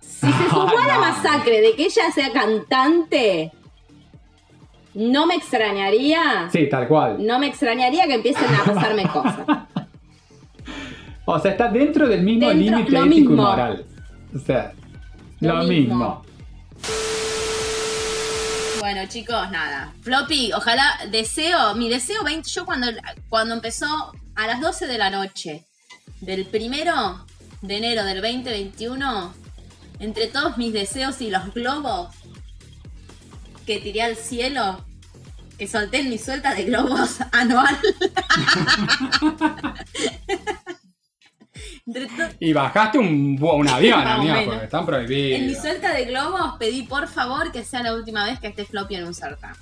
si se sumó a la masacre de que ella sea cantante, no me extrañaría, Sí, tal cual. no me extrañaría que empiecen a pasarme cosas. O sea, está dentro del mismo límite ético y moral. O sea, Lo lo, mismo. mismo. Bueno, chicos, nada. Floppy, ojalá, deseo, mi deseo 20, yo cuando, cuando empezó a las 12 de la noche del primero de enero del 2021, entre todos mis deseos y los globos que tiré al cielo, que solté en mi suelta de globos anual. Y bajaste un, avión, amigo, porque están en mi prohibidos. suelta de globos pedí por favor que sea la última vez que esté Floppy en un certamen.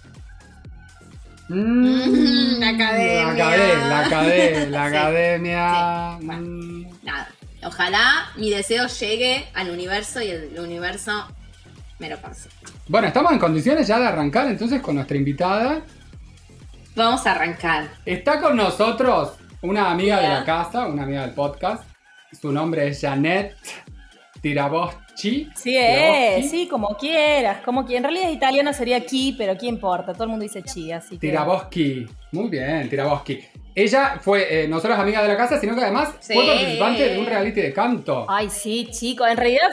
Mm, La academia. La academia. La academia. La Sí. academia. Sí, bueno. Mm. Nada. Ojalá mi deseo llegue al universo y el universo me lo pase. Bueno, estamos en condiciones ya de arrancar entonces con nuestra invitada. Vamos a arrancar. Está con nosotros una amiga de Hola. la casa, una amiga del podcast. Su nombre es Janet Tiraboschi. Sí, es, sí, como quieras, como que en realidad es italiano sería chi, pero ¿qué importa? Todo el mundo dice chi, así que... Tiraboschi. Muy bien, Tiraboschi. Ella fue eh, no solo es amiga de la casa, sino que además Sí. fue participante de un reality de canto. Ay, sí, chico, en realidad...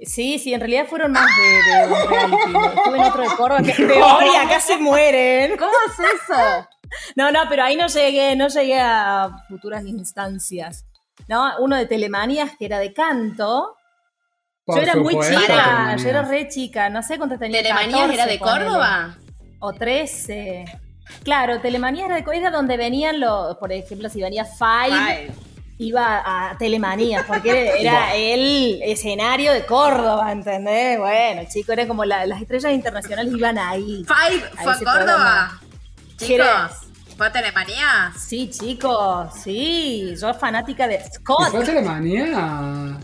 Sí, sí, en realidad fueron más de, de un reality. Estuve en otro de Córdoba que es peor y acá se mueren. ¿Cómo es eso? No, no, pero ahí no llegué, no llegué a futuras instancias. ¿No? Uno de Telemanías que era de canto. Por yo era muy chica, yo era re chica, no sé cuántos tenía. ¿Telemanías 14, era de. Córdoba? O 13. Claro, Telemanías era de Córdoba donde venían los, por ejemplo, si venía Five, Ay, iba a Telemanías, porque era, el escenario de Córdoba, ¿entendés? Bueno, chico, era como la- las estrellas internacionales iban ahí. Five fue a Córdoba. Era- Chicos, ¿fue a Telemanías? Sí, chicos, sí, yo fanática de ¿Y Scott. fue Telemanía?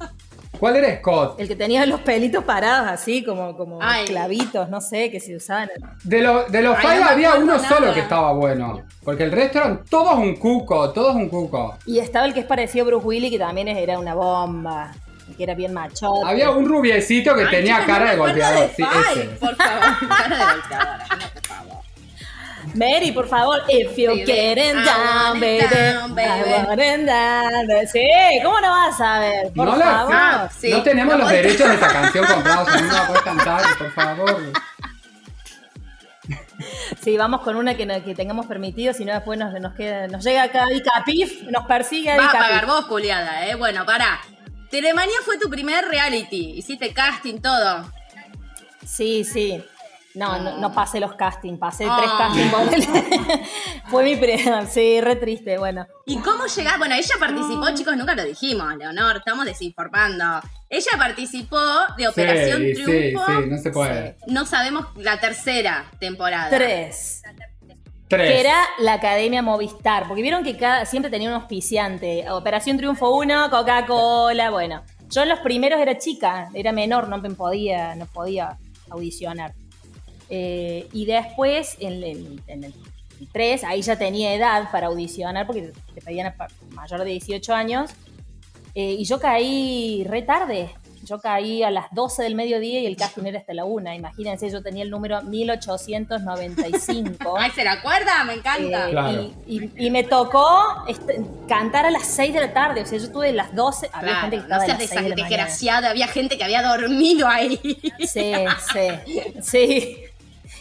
¿Cuál era Scott? El que tenía los pelitos parados así, como, como Ay. clavitos, no sé, que se usaban. De, lo- de los Ay, five no había uno nada. solo que estaba bueno. Porque el resto eran todos un cuco, todos un cuco. Y estaba el que es parecido a Bruce Willis, que también era una bomba, y que era bien machote. Había un rubiecito que Ay, tenía cara no de golpeador. de Sí, ese. Por favor, cara de golpeadora, no, por favor. Mary, por favor, if getting I down, baby, down, baby. Down. Sí, ¿cómo no vas a ver? Por No la- favor. Ah, sí. no tenemos No los derechos de esa canción comprados. No la puedes cantar, por favor. Sí, vamos con una que, tengamos permitido, si no después nos, nos, queda, nos llega acá Dicapif, nos persigue Va a pagar vos, culiada, ¿eh? Bueno, pará. Telemanía fue tu primer reality. Hiciste casting, todo. Sí, sí. No, no, no pasé los castings, pasé Ah. tres castings. ponele. Fue mi primera, sí, re triste, bueno. ¿Y cómo llegaste? Bueno, ella participó, chicos, nunca lo dijimos, Leonor, estamos desinformando. Ella participó de Operación sí, Triunfo. sí, sí, no se puede. No sabemos la tercera temporada. Tres. Tres. Que era la Academia Movistar, porque vieron que cada, siempre tenía un auspiciante. Operación Triunfo 1, Coca-Cola, bueno. Yo en los primeros era chica, era menor, no me podía, no podía audicionar. Eh, y después, en, el- en el 3, ahí ya tenía edad para audicionar, porque te pedían a mayor de 18 años. Eh, y yo caí re tarde. Yo caí a las 12 del mediodía y el casting era hasta la 1. Imagínense, yo tenía el número 1895. Ay, ¿se la acuerda? Me encanta. Eh, Claro. y, y- y me tocó este, cantar a las 6 de la tarde. O sea, yo tuve las 12. Había Claro, gente que no estaba a seas las 6 de la mañana. había gente que había dormido ahí. Sí, sí, sí.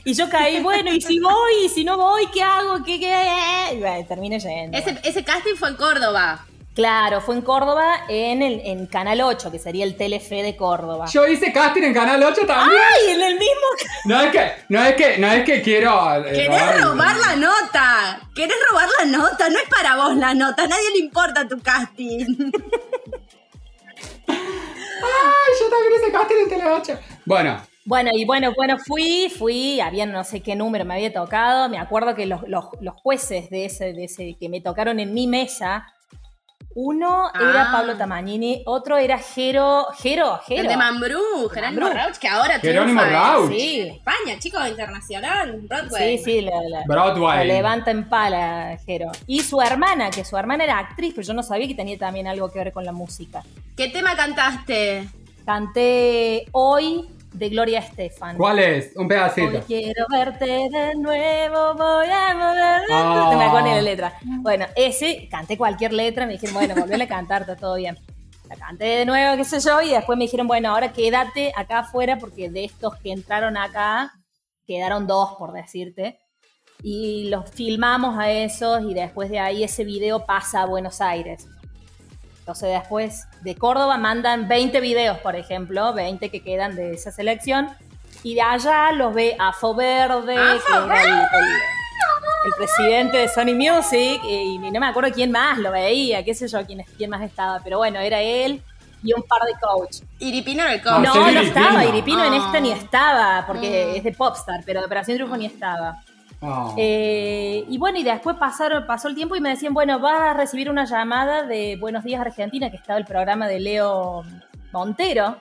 Y yo caí, bueno, y si voy, y si no voy, ¿qué hago? ¿Qué, qué? Y bueno, terminé yendo. Ese, ese casting fue en Córdoba. Claro, fue en Córdoba, en, el, en Canal 8, que sería el Telefe de Córdoba. Yo hice casting en Canal 8 también. ¡Ay, en el mismo! No es que, no es que, no es que quiero. eh, ¿Querés robar la nota? ¿Querés robar la nota? No es para vos la nota, a nadie le importa tu casting. Ay, yo también hice casting en Tele 8. Bueno, Bueno, y bueno, bueno, fui, fui, había no sé qué número me había tocado. Me acuerdo que los, los- los jueces de ese, de ese que me tocaron en mi mesa Uno Ah. era Pablo Tamagnini, otro era Jero, Jero, El Jero. de Mambrú, Jerónimo. Rauch, que ahora Jerónimo Rauch. Sí. España, chicos, internacional, Broadway. Sí, sí, la, la- la Broadway. levanta en pala, Jero. Y su hermana, que su hermana era actriz, pero yo no sabía que tenía también algo que ver con la música. ¿Qué tema cantaste? Canté Hoy de Gloria Estefan. ¿Cuál es? Un Hoy pedacito. quiero verte de nuevo, voy a mover. Ah. No me acuerdo ni la letra. Bueno, ese, canté cualquier letra, me dijeron, bueno, volvele a cantar, está todo bien. La canté de nuevo, qué sé yo, y después me dijeron, bueno, ahora quédate acá afuera, porque de estos que entraron acá, quedaron dos, por decirte. Y los filmamos a esos, y después de ahí ese video pasa a Buenos Aires. Entonces después de Córdoba mandan 20 videos, por ejemplo, 20 que quedan de esa selección. Y de allá los ve Afo Verde, ¡Afo que era el, el- el presidente de Sony Music, y, y no me acuerdo quién más lo veía, qué sé yo, quién, quién más estaba. Pero bueno, era él y un par de coach. Iripino era el Ah, coach. No, no estaba, Iripino en Ah. esta ni estaba, porque Mm. es de Popstar, pero de Operación Triunfo ni estaba. Oh. Eh, y bueno, y después pasaron, pasó el tiempo y me decían, bueno, vas a recibir una llamada de Buenos Días Argentina, que estaba el programa de Leo Montero,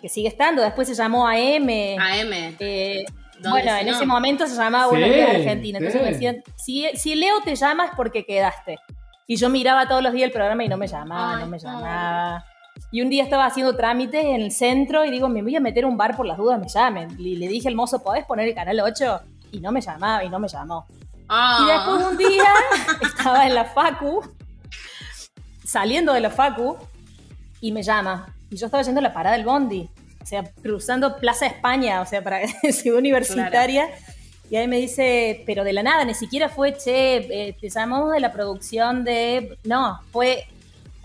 que sigue estando, después se llamó AM. AM. eh, ¿Dónde bueno, en no? ese momento se llamaba Sí, Buenos Días Argentina. Entonces sí. me decían, si, si Leo te llama es porque quedaste. Y yo miraba todos los días el programa y no me llamaba, Ay, no me ay. llamaba. Y un día estaba haciendo trámites en el centro y digo, me voy a meter a un bar por las dudas, me llamen. Y le dije al mozo, ¿podés poner el canal 8? Y no me llamaba y no me llamó. Ah. Y después un día estaba en la Facu, saliendo de la Facu, y me llama. Y yo estaba yendo a la parada del Bondi, o sea, cruzando Plaza España, o sea, para Ciudad Universitaria. Y ahí me dice, pero de la nada, ni siquiera fue, che, eh, te llamamos de la producción de... No, fue,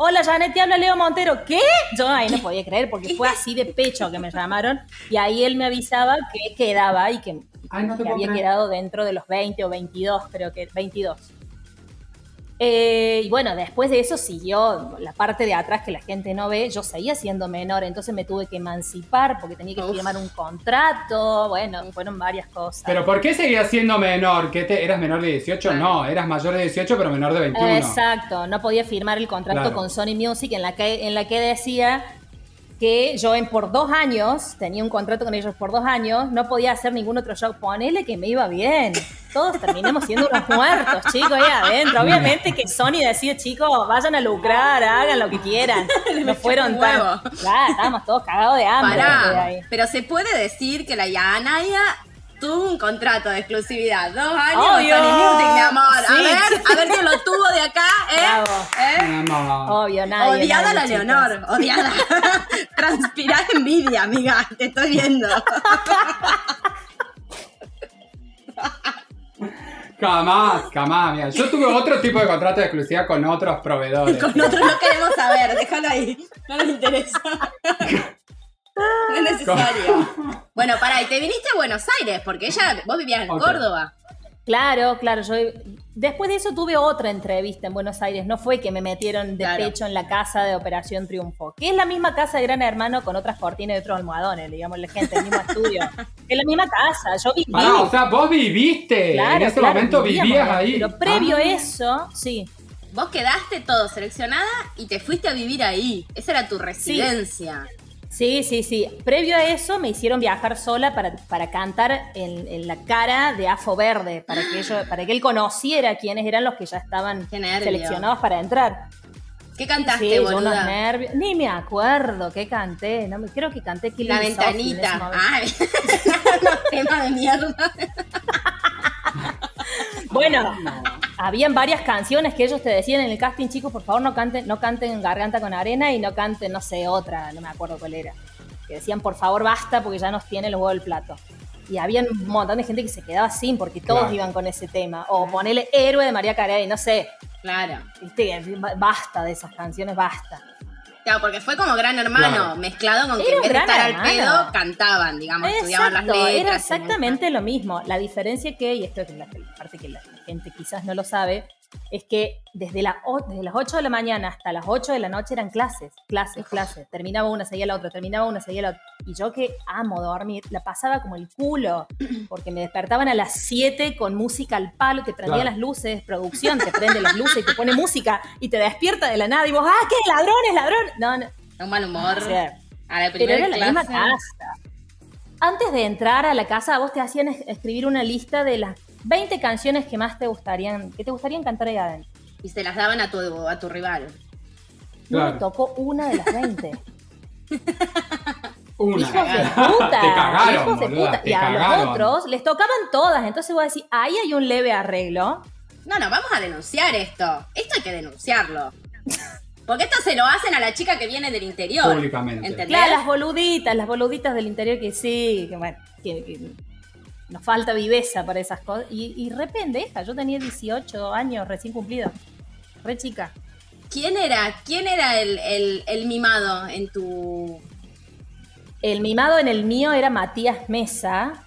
hola Janet, te habla Leo Montero. ¿Qué? Yo ahí no podía creer, porque fue así de pecho que me llamaron. Y ahí él me avisaba que quedaba y que, Ay, no que había creer. quedado dentro de los 20 o 22, creo que 22. Eh, y bueno, después de eso siguió la parte de atrás que la gente no ve. Yo seguía siendo menor, entonces me tuve que emancipar porque tenía que Uf. firmar un contrato. Bueno, fueron varias cosas. ¿Pero por qué seguías siendo menor? ¿Que te, ¿Eras menor de 18? No, eras mayor de 18 pero menor de 21. Exacto, no podía firmar el contrato Claro. con Sony Music en la que, en la que decía que yo en por dos años, tenía un contrato con ellos por dos años, no podía hacer ningún otro show. Ponele que me iba bien. Todos terminamos siendo unos muertos, chicos, ahí adentro. Obviamente que Sony decía, chicos, vayan a lucrar, hagan lo que quieran. No fueron tan... Claro, estábamos todos cagados de hambre. Pará. Pero se puede decir que la Yanaya tuvo un contrato de exclusividad. Dos años Obvio. con Sony Music, mi amor. A ver, a ver quién lo tuvo de acá, ¿eh? Bravo. ¿Eh? Mi amor. Obvio, nadie. Odiada nadie, la chicos. Leonor, odiada. Transpirar envidia, amiga, te estoy viendo. Jamás, jamás, mira. Yo tuve otro tipo de contrato de exclusividad con otros proveedores. Con otros no queremos saber, déjalo ahí. No nos interesa. No es necesario. Bueno, pará, y te viniste a Buenos Aires, porque ella, vos vivías en. Córdoba. Claro, claro. Yo después de eso tuve otra entrevista en Buenos Aires. No fue que me metieron de Claro. pecho en la casa de Operación Triunfo, que es la misma casa de Gran Hermano con otras cortinas y otros almohadones, digamos, la gente, el mismo estudio. Es la misma casa. Yo viví. Pará, o sea, vos viviste. Claro, en ese claro, momento vivíamos vivías ahí. ahí. Pero previo Ah. a eso, sí. Vos quedaste todo seleccionada y te fuiste a vivir ahí. Esa era tu residencia. Sí, sí, sí. Previo a eso me hicieron viajar sola para, para cantar en, en la cara de Afo Verde, para que, ellos, para que él conociera quiénes eran los que ya estaban seleccionados para entrar. ¿Qué cantaste, Sí, boluda? nervios. Ni me acuerdo qué canté. No, me- creo que canté Killing La ventanita. Ay, los temas de mierda. Bueno, habían varias canciones que ellos te decían en el casting, chicos, por favor no canten, no canten Garganta con Arena y no canten, no sé, otra, no me acuerdo cuál era. Que decían, por favor, basta porque ya nos tiene los huevos del plato. Y había un montón de gente que se quedaba sin porque todos Claro. iban con ese tema. O ponele Héroe de María Carey, no sé. Claro. Viste, basta de esas canciones, basta. Claro, porque fue como gran hermano, Claro. mezclado con que en vez de estar gran al hermano. pedo, cantaban, digamos, estudiaban las Exacto, letras. era exactamente lo mismo. La diferencia que, y esto es la, la parte que la gente quizás no lo sabe, es que desde, la o- desde las 8 de la mañana hasta las 8 de la noche eran clases, clases, clases. Terminaba una, seguía la otra, terminaba una, seguía la otra. Y yo que amo dormir, la pasaba como el culo, porque me despertaban a las 7 con música al palo, te prendía Claro. las luces, producción, te prende las luces y te pone música y te despierta de la nada y vos, ¡ah, qué ladrones, ladrones! No, no. Un mal humor. O sea, a la pero primera era la misma casa. Antes de entrar a la casa, vos te hacían es- escribir una lista de las 20 canciones que más te gustarían, que te gustarían cantar ahí adentro. Y se las daban a tu, a tu rival. No Claro. me tocó una de las 20. Una. Hijos de puta. Te cagaron, hijos de puta. te Y a cagaron. los otros les tocaban todas. Entonces vos decís, ahí hay un leve arreglo. No, no, vamos a denunciar esto. Esto hay que denunciarlo. Porque esto se lo hacen a la chica que viene del interior. Públicamente. ¿Entendés? Claro, las boluditas, las boluditas del interior que sí, que bueno, que, que nos falta viveza para esas cosas. Y, y re pendeja, yo tenía 18 años recién cumplidos. Re chica. ¿Quién era? ¿Quién era el, el- el mimado en tu. El mimado en el mío era Matías Mesa,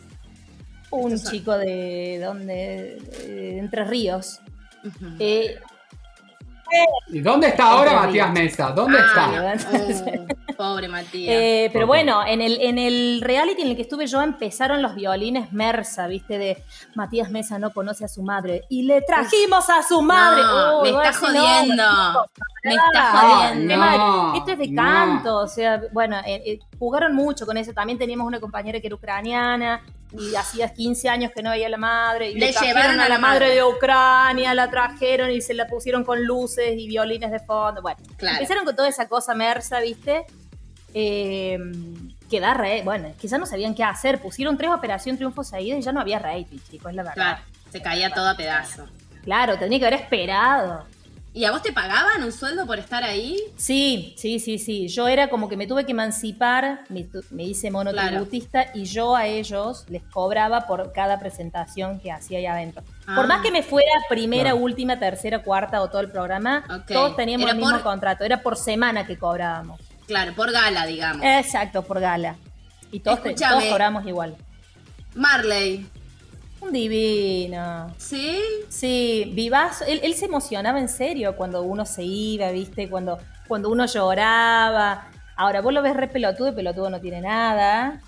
un chico de donde de Entre Ríos. Eh, ¿Y dónde está ahora Matías. Mesa? ¿Dónde Ah, está? no. Oh, pobre Matías. eh, pero bueno, en el, en el reality en el que estuve yo empezaron los violines Mersa, viste, de Matías Mesa no conoce a su madre. Y le trajimos a su madre. No, me está no, jodiendo. me está jodiendo. no. Esto es de no. canto, o sea, bueno, eh, eh, jugaron mucho con eso. También teníamos una compañera que era ucraniana y hacía 15 años que no veía a la madre. Y Le llevaron a la madre madre. de Ucrania, la trajeron y se la pusieron con luces y violines de fondo. Bueno, Claro. empezaron con toda esa cosa mersa, ¿viste? Eh, que da re, bueno, es que ya no sabían qué hacer. Pusieron tres Operación Triunfo seguidas y ya no había rating, chicos, es la verdad. Claro, se caía todo a pedazos. Claro, tenía que haber esperado. ¿Y a vos te pagaban un sueldo por estar ahí? Sí, sí, sí, sí. Yo era como que me tuve que emancipar, me, hice monotributista y yo a ellos les cobraba por cada presentación que hacía ahí adentro. Por Ah. más que me fuera primera, Claro. última, tercera, cuarta o todo el programa, todos teníamos Era el mismo por- contrato. Era por semana que cobrábamos. Claro, por gala, digamos. Exacto, por gala. Y todos cobramos igual. Marley, Un divino. ¿sí? Sí, vivazo. Él, él se emocionaba en serio cuando uno se iba, ¿viste? Cuando, cuando uno lloraba. Ahora, vos lo ves re pelotudo y pelotudo no tiene nada.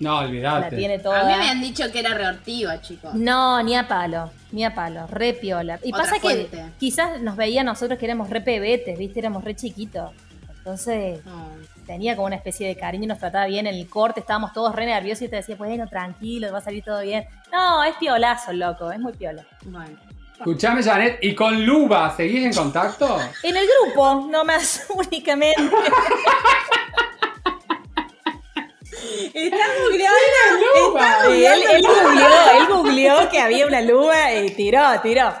No, La olvidate. tiene A mí me han dicho que era reortiva, chicos. No, ni a palo, ni a palo, re piola. Y Otra pasa fuente. que quizás nos veía a nosotros que éramos re pebetes, ¿viste? Éramos re chiquitos. Entonces No. Tenía como una especie de cariño y nos trataba bien en el corte, estábamos todos re nerviosos y te decía, bueno, tranquilo, va a salir todo bien. No, es piolazo, loco, es muy piola. Bueno. Escuchame, Janet, ¿y con Luba seguís en contacto? En el grupo, no más únicamente. Está googleando. Luba! Sí, él, él googleó, él googleó que había una luba y tiró, tiró.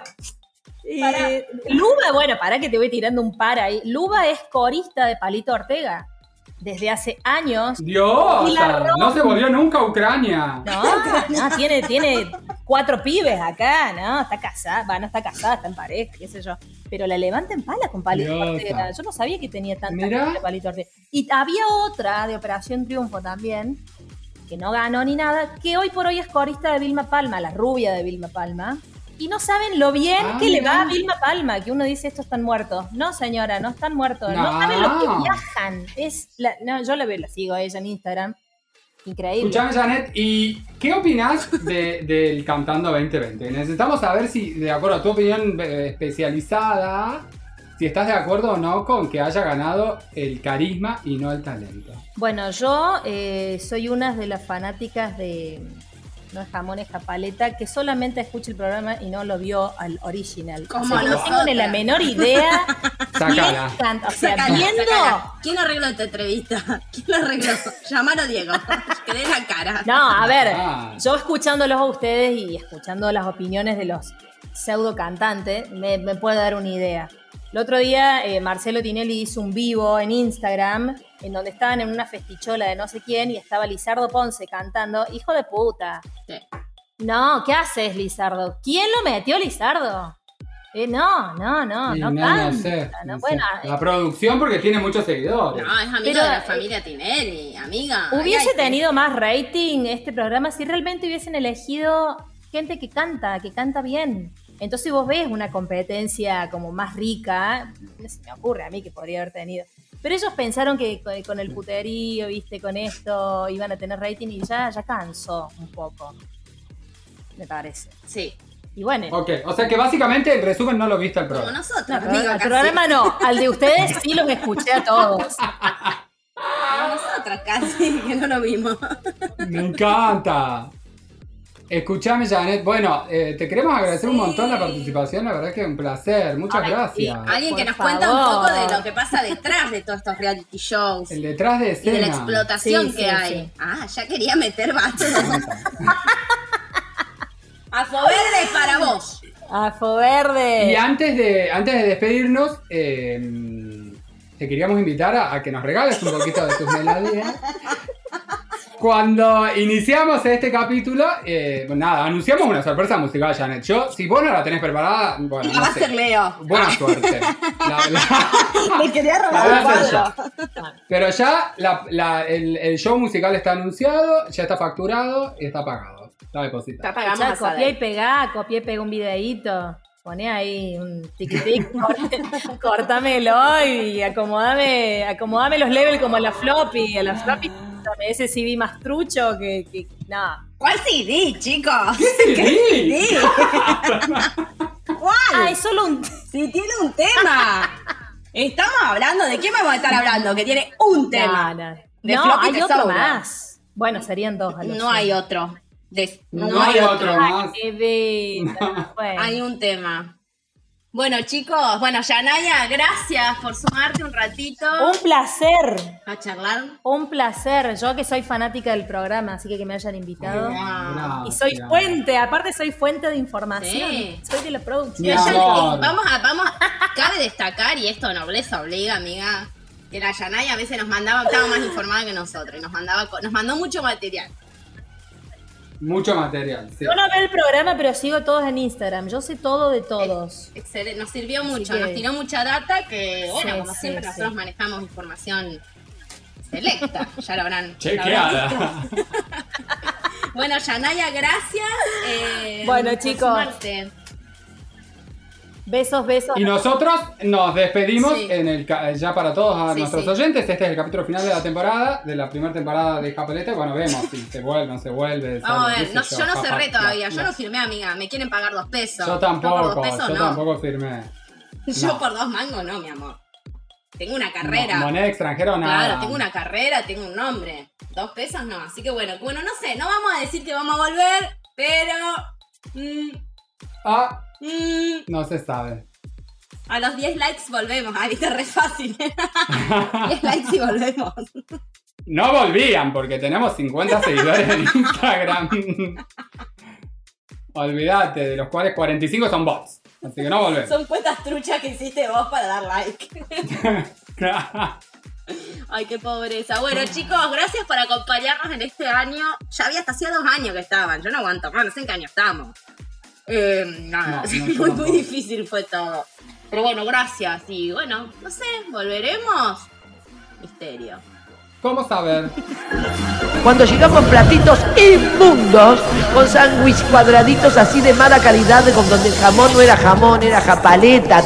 Y Luba, bueno, para que te voy tirando un par ahí. Luba es corista de Palito Ortega. Desde hace años. Dios, no se volvió nunca a Ucrania. No, no, tiene, tiene cuatro pibes acá, ¿no? Está casada, va, no está casada, está en pareja, qué sé yo. Pero la levanta en pala con Palito Diosa. Ortega. Yo no sabía que tenía tanta de Palito Ortega. Y había otra de Operación Triunfo también, que no ganó ni nada, que hoy por hoy es corista de Vilma Palma, la rubia de Vilma Palma. Y no saben lo bien Ah, que le va a Vilma Palma, que uno dice estos están muertos. No, señora, no están muertos. No, No. saben lo que viajan. Es la, no, yo la, veo, la sigo a ella en Instagram. Increíble. Escuchame, Janet, ¿y qué opinás de- del Cantando 2020? Necesitamos saber si, de acuerdo a tu opinión eh, especializada, si estás de acuerdo o no con que haya ganado el carisma y no el talento. Bueno, yo eh, soy una de las fanáticas de no es jamón, es japaleta, que solamente escucha el programa y no lo vio al original. Como o sea, no tengo ni la menor idea quién canta. O sea, Sacala, viendo. sacala. ¿Quién arregló esta entrevista? ¿Quién arregló? Llamar a Diego. Que dé la cara. No, a ver, Ah. yo escuchándolos a ustedes y escuchando las opiniones de los pseudo cantantes, me, me puedo dar una idea. El otro día eh, Marcelo Tinelli hizo un vivo en Instagram en donde estaban en una festichola de no sé quién y estaba Lizardo Ponce cantando. Hijo de puta. Sí. No, ¿qué haces, Lizardo? ¿Quién lo metió, Lizardo? Eh, no, no, no, no, no, canta. no sé, no, no sé. bueno, La producción porque tiene muchos seguidores. No, es amigo Pero, de la eh, familia Tinelli, amiga. Hubiese tenido más rating este programa si realmente hubiesen elegido gente que canta, que canta bien. Entonces vos ves una competencia como más rica, no se me ocurre a mí que podría haber tenido. Pero ellos pensaron que con- el puterío, viste, con esto iban a tener rating y ya, ya cansó un poco. Me parece. Sí. Y bueno, Ok, o sea que básicamente, en resumen, no lo viste el Como programa. nosotros, no, pero al programa no, al de ustedes sí los escuché a todos. Como nosotras casi, que no lo vimos. Me encanta. Escuchame, Janet. Bueno, eh, te queremos agradecer un montón la participación. La verdad que es un placer. Muchas Ay, gracias. y alguien que Por nos cuenta un favor. poco de lo que pasa detrás de todos estos reality shows. El detrás de Y escena. de la explotación Sí, que sí, hay. sí. Ah, ya quería meter vatos. Afoverde para vos. Afo Verde. Y antes de, antes de despedirnos, eh, te queríamos invitar a, a que nos regales un poquito de tus melodías. Cuando iniciamos este capítulo, eh, bueno, nada, anunciamos una sorpresa musical, Janet. Yo, si vos no la tenés preparada, bueno, la va no a hacer Leo. Buena suerte. La- la- Me quería robar el. Pero ya la- la- el, el show musical está anunciado, ya está facturado y está pagado. Está depositado. Ya, a copié y pegá, copié y pegá un videíto. Poné ahí un tiquitic, cortámelo y acomodame, acomodame los levels como a la floppy. A la floppy, dame ese CD más trucho que, que nada. ¿Cuál CD, chicos? Sí, Sí. ¿Cuál? Ah, es solo un. Si tiene un tema. Estamos hablando, ¿de qué vamos a estar hablando? Que tiene un tema. No, no. De No, hay otro más. Bueno, serían dos. a lo No hay otro. De- No, hay otro más. Qué beta. Bueno. Hay un tema. Bueno, chicos, bueno, Yanaya, gracias por sumarte un ratito Un placer. a charlar. Un placer. Yo que soy fanática del programa, así que que me hayan invitado. Y soy fuente, aparte soy fuente de información. Sí. Soy de la producción. Vamos a, vamos, cabe destacar, y esto nobleza obliga, amiga, que la Yanaya a veces nos mandaba, estaba más informada que nosotros, y nos mandaba, nos mandó mucho material. Mucho material, sí. Yo no veo el programa, pero sigo todos en Instagram. Yo sé todo de todos. Excelente, nos sirvió mucho, que- nos tiró mucha data que, bueno, Sí, como sí, siempre, sí. nosotros manejamos información selecta, ya lo habrán. lo habrán Chequeada. Bueno, Yanaya, gracias. eh, Bueno, chicos. sumarte. Besos, besos. Y nosotros nos despedimos Sí. en el ya para todos a Sí, nuestros sí. oyentes. Este es el capítulo final de la temporada, de la primera temporada de Japelete. Bueno, vemos si se vuelve, no se vuelve. Vamos a sale, ver, qué no, sé yo no cerré todavía, yo no firmé, amiga. Me quieren pagar dos pesos. Yo tampoco, dos pesos, yo no. tampoco firmé. Yo No. por dos mangos no, mi amor. Tengo una carrera. Mo- moneda extranjera o nada. Claro, tengo una carrera, tengo un nombre. Dos pesos no. Así que bueno, bueno, no sé, no vamos a decir que vamos a volver, pero. mm, Ah, mm, no se sabe. a los 10 likes volvemos. Ah, viste, re fácil. 10 likes y volvemos. No volvían porque tenemos 50 seguidores en Instagram. Olvídate, de los cuales 45 son bots. Así que no volvemos. Son cuentas truchas que hiciste vos para dar like. Ay, qué pobreza. Bueno, chicos, gracias por acompañarnos en este año. Ya había hasta hacía dos años que estaban. Yo no aguanto más, no sé en qué año estamos. Eh, nada, No, no, yo muy, muy difícil fue todo. Pero bueno, gracias. Y bueno, no sé, ¿volveremos? Misterio. ¿Cómo saber? Cuando llegamos platitos inmundos, con sándwich cuadraditos así de mala calidad, con donde el jamón no era jamón, era japaleta.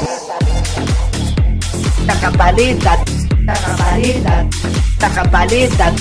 La japaleta, la japaleta, la japaleta.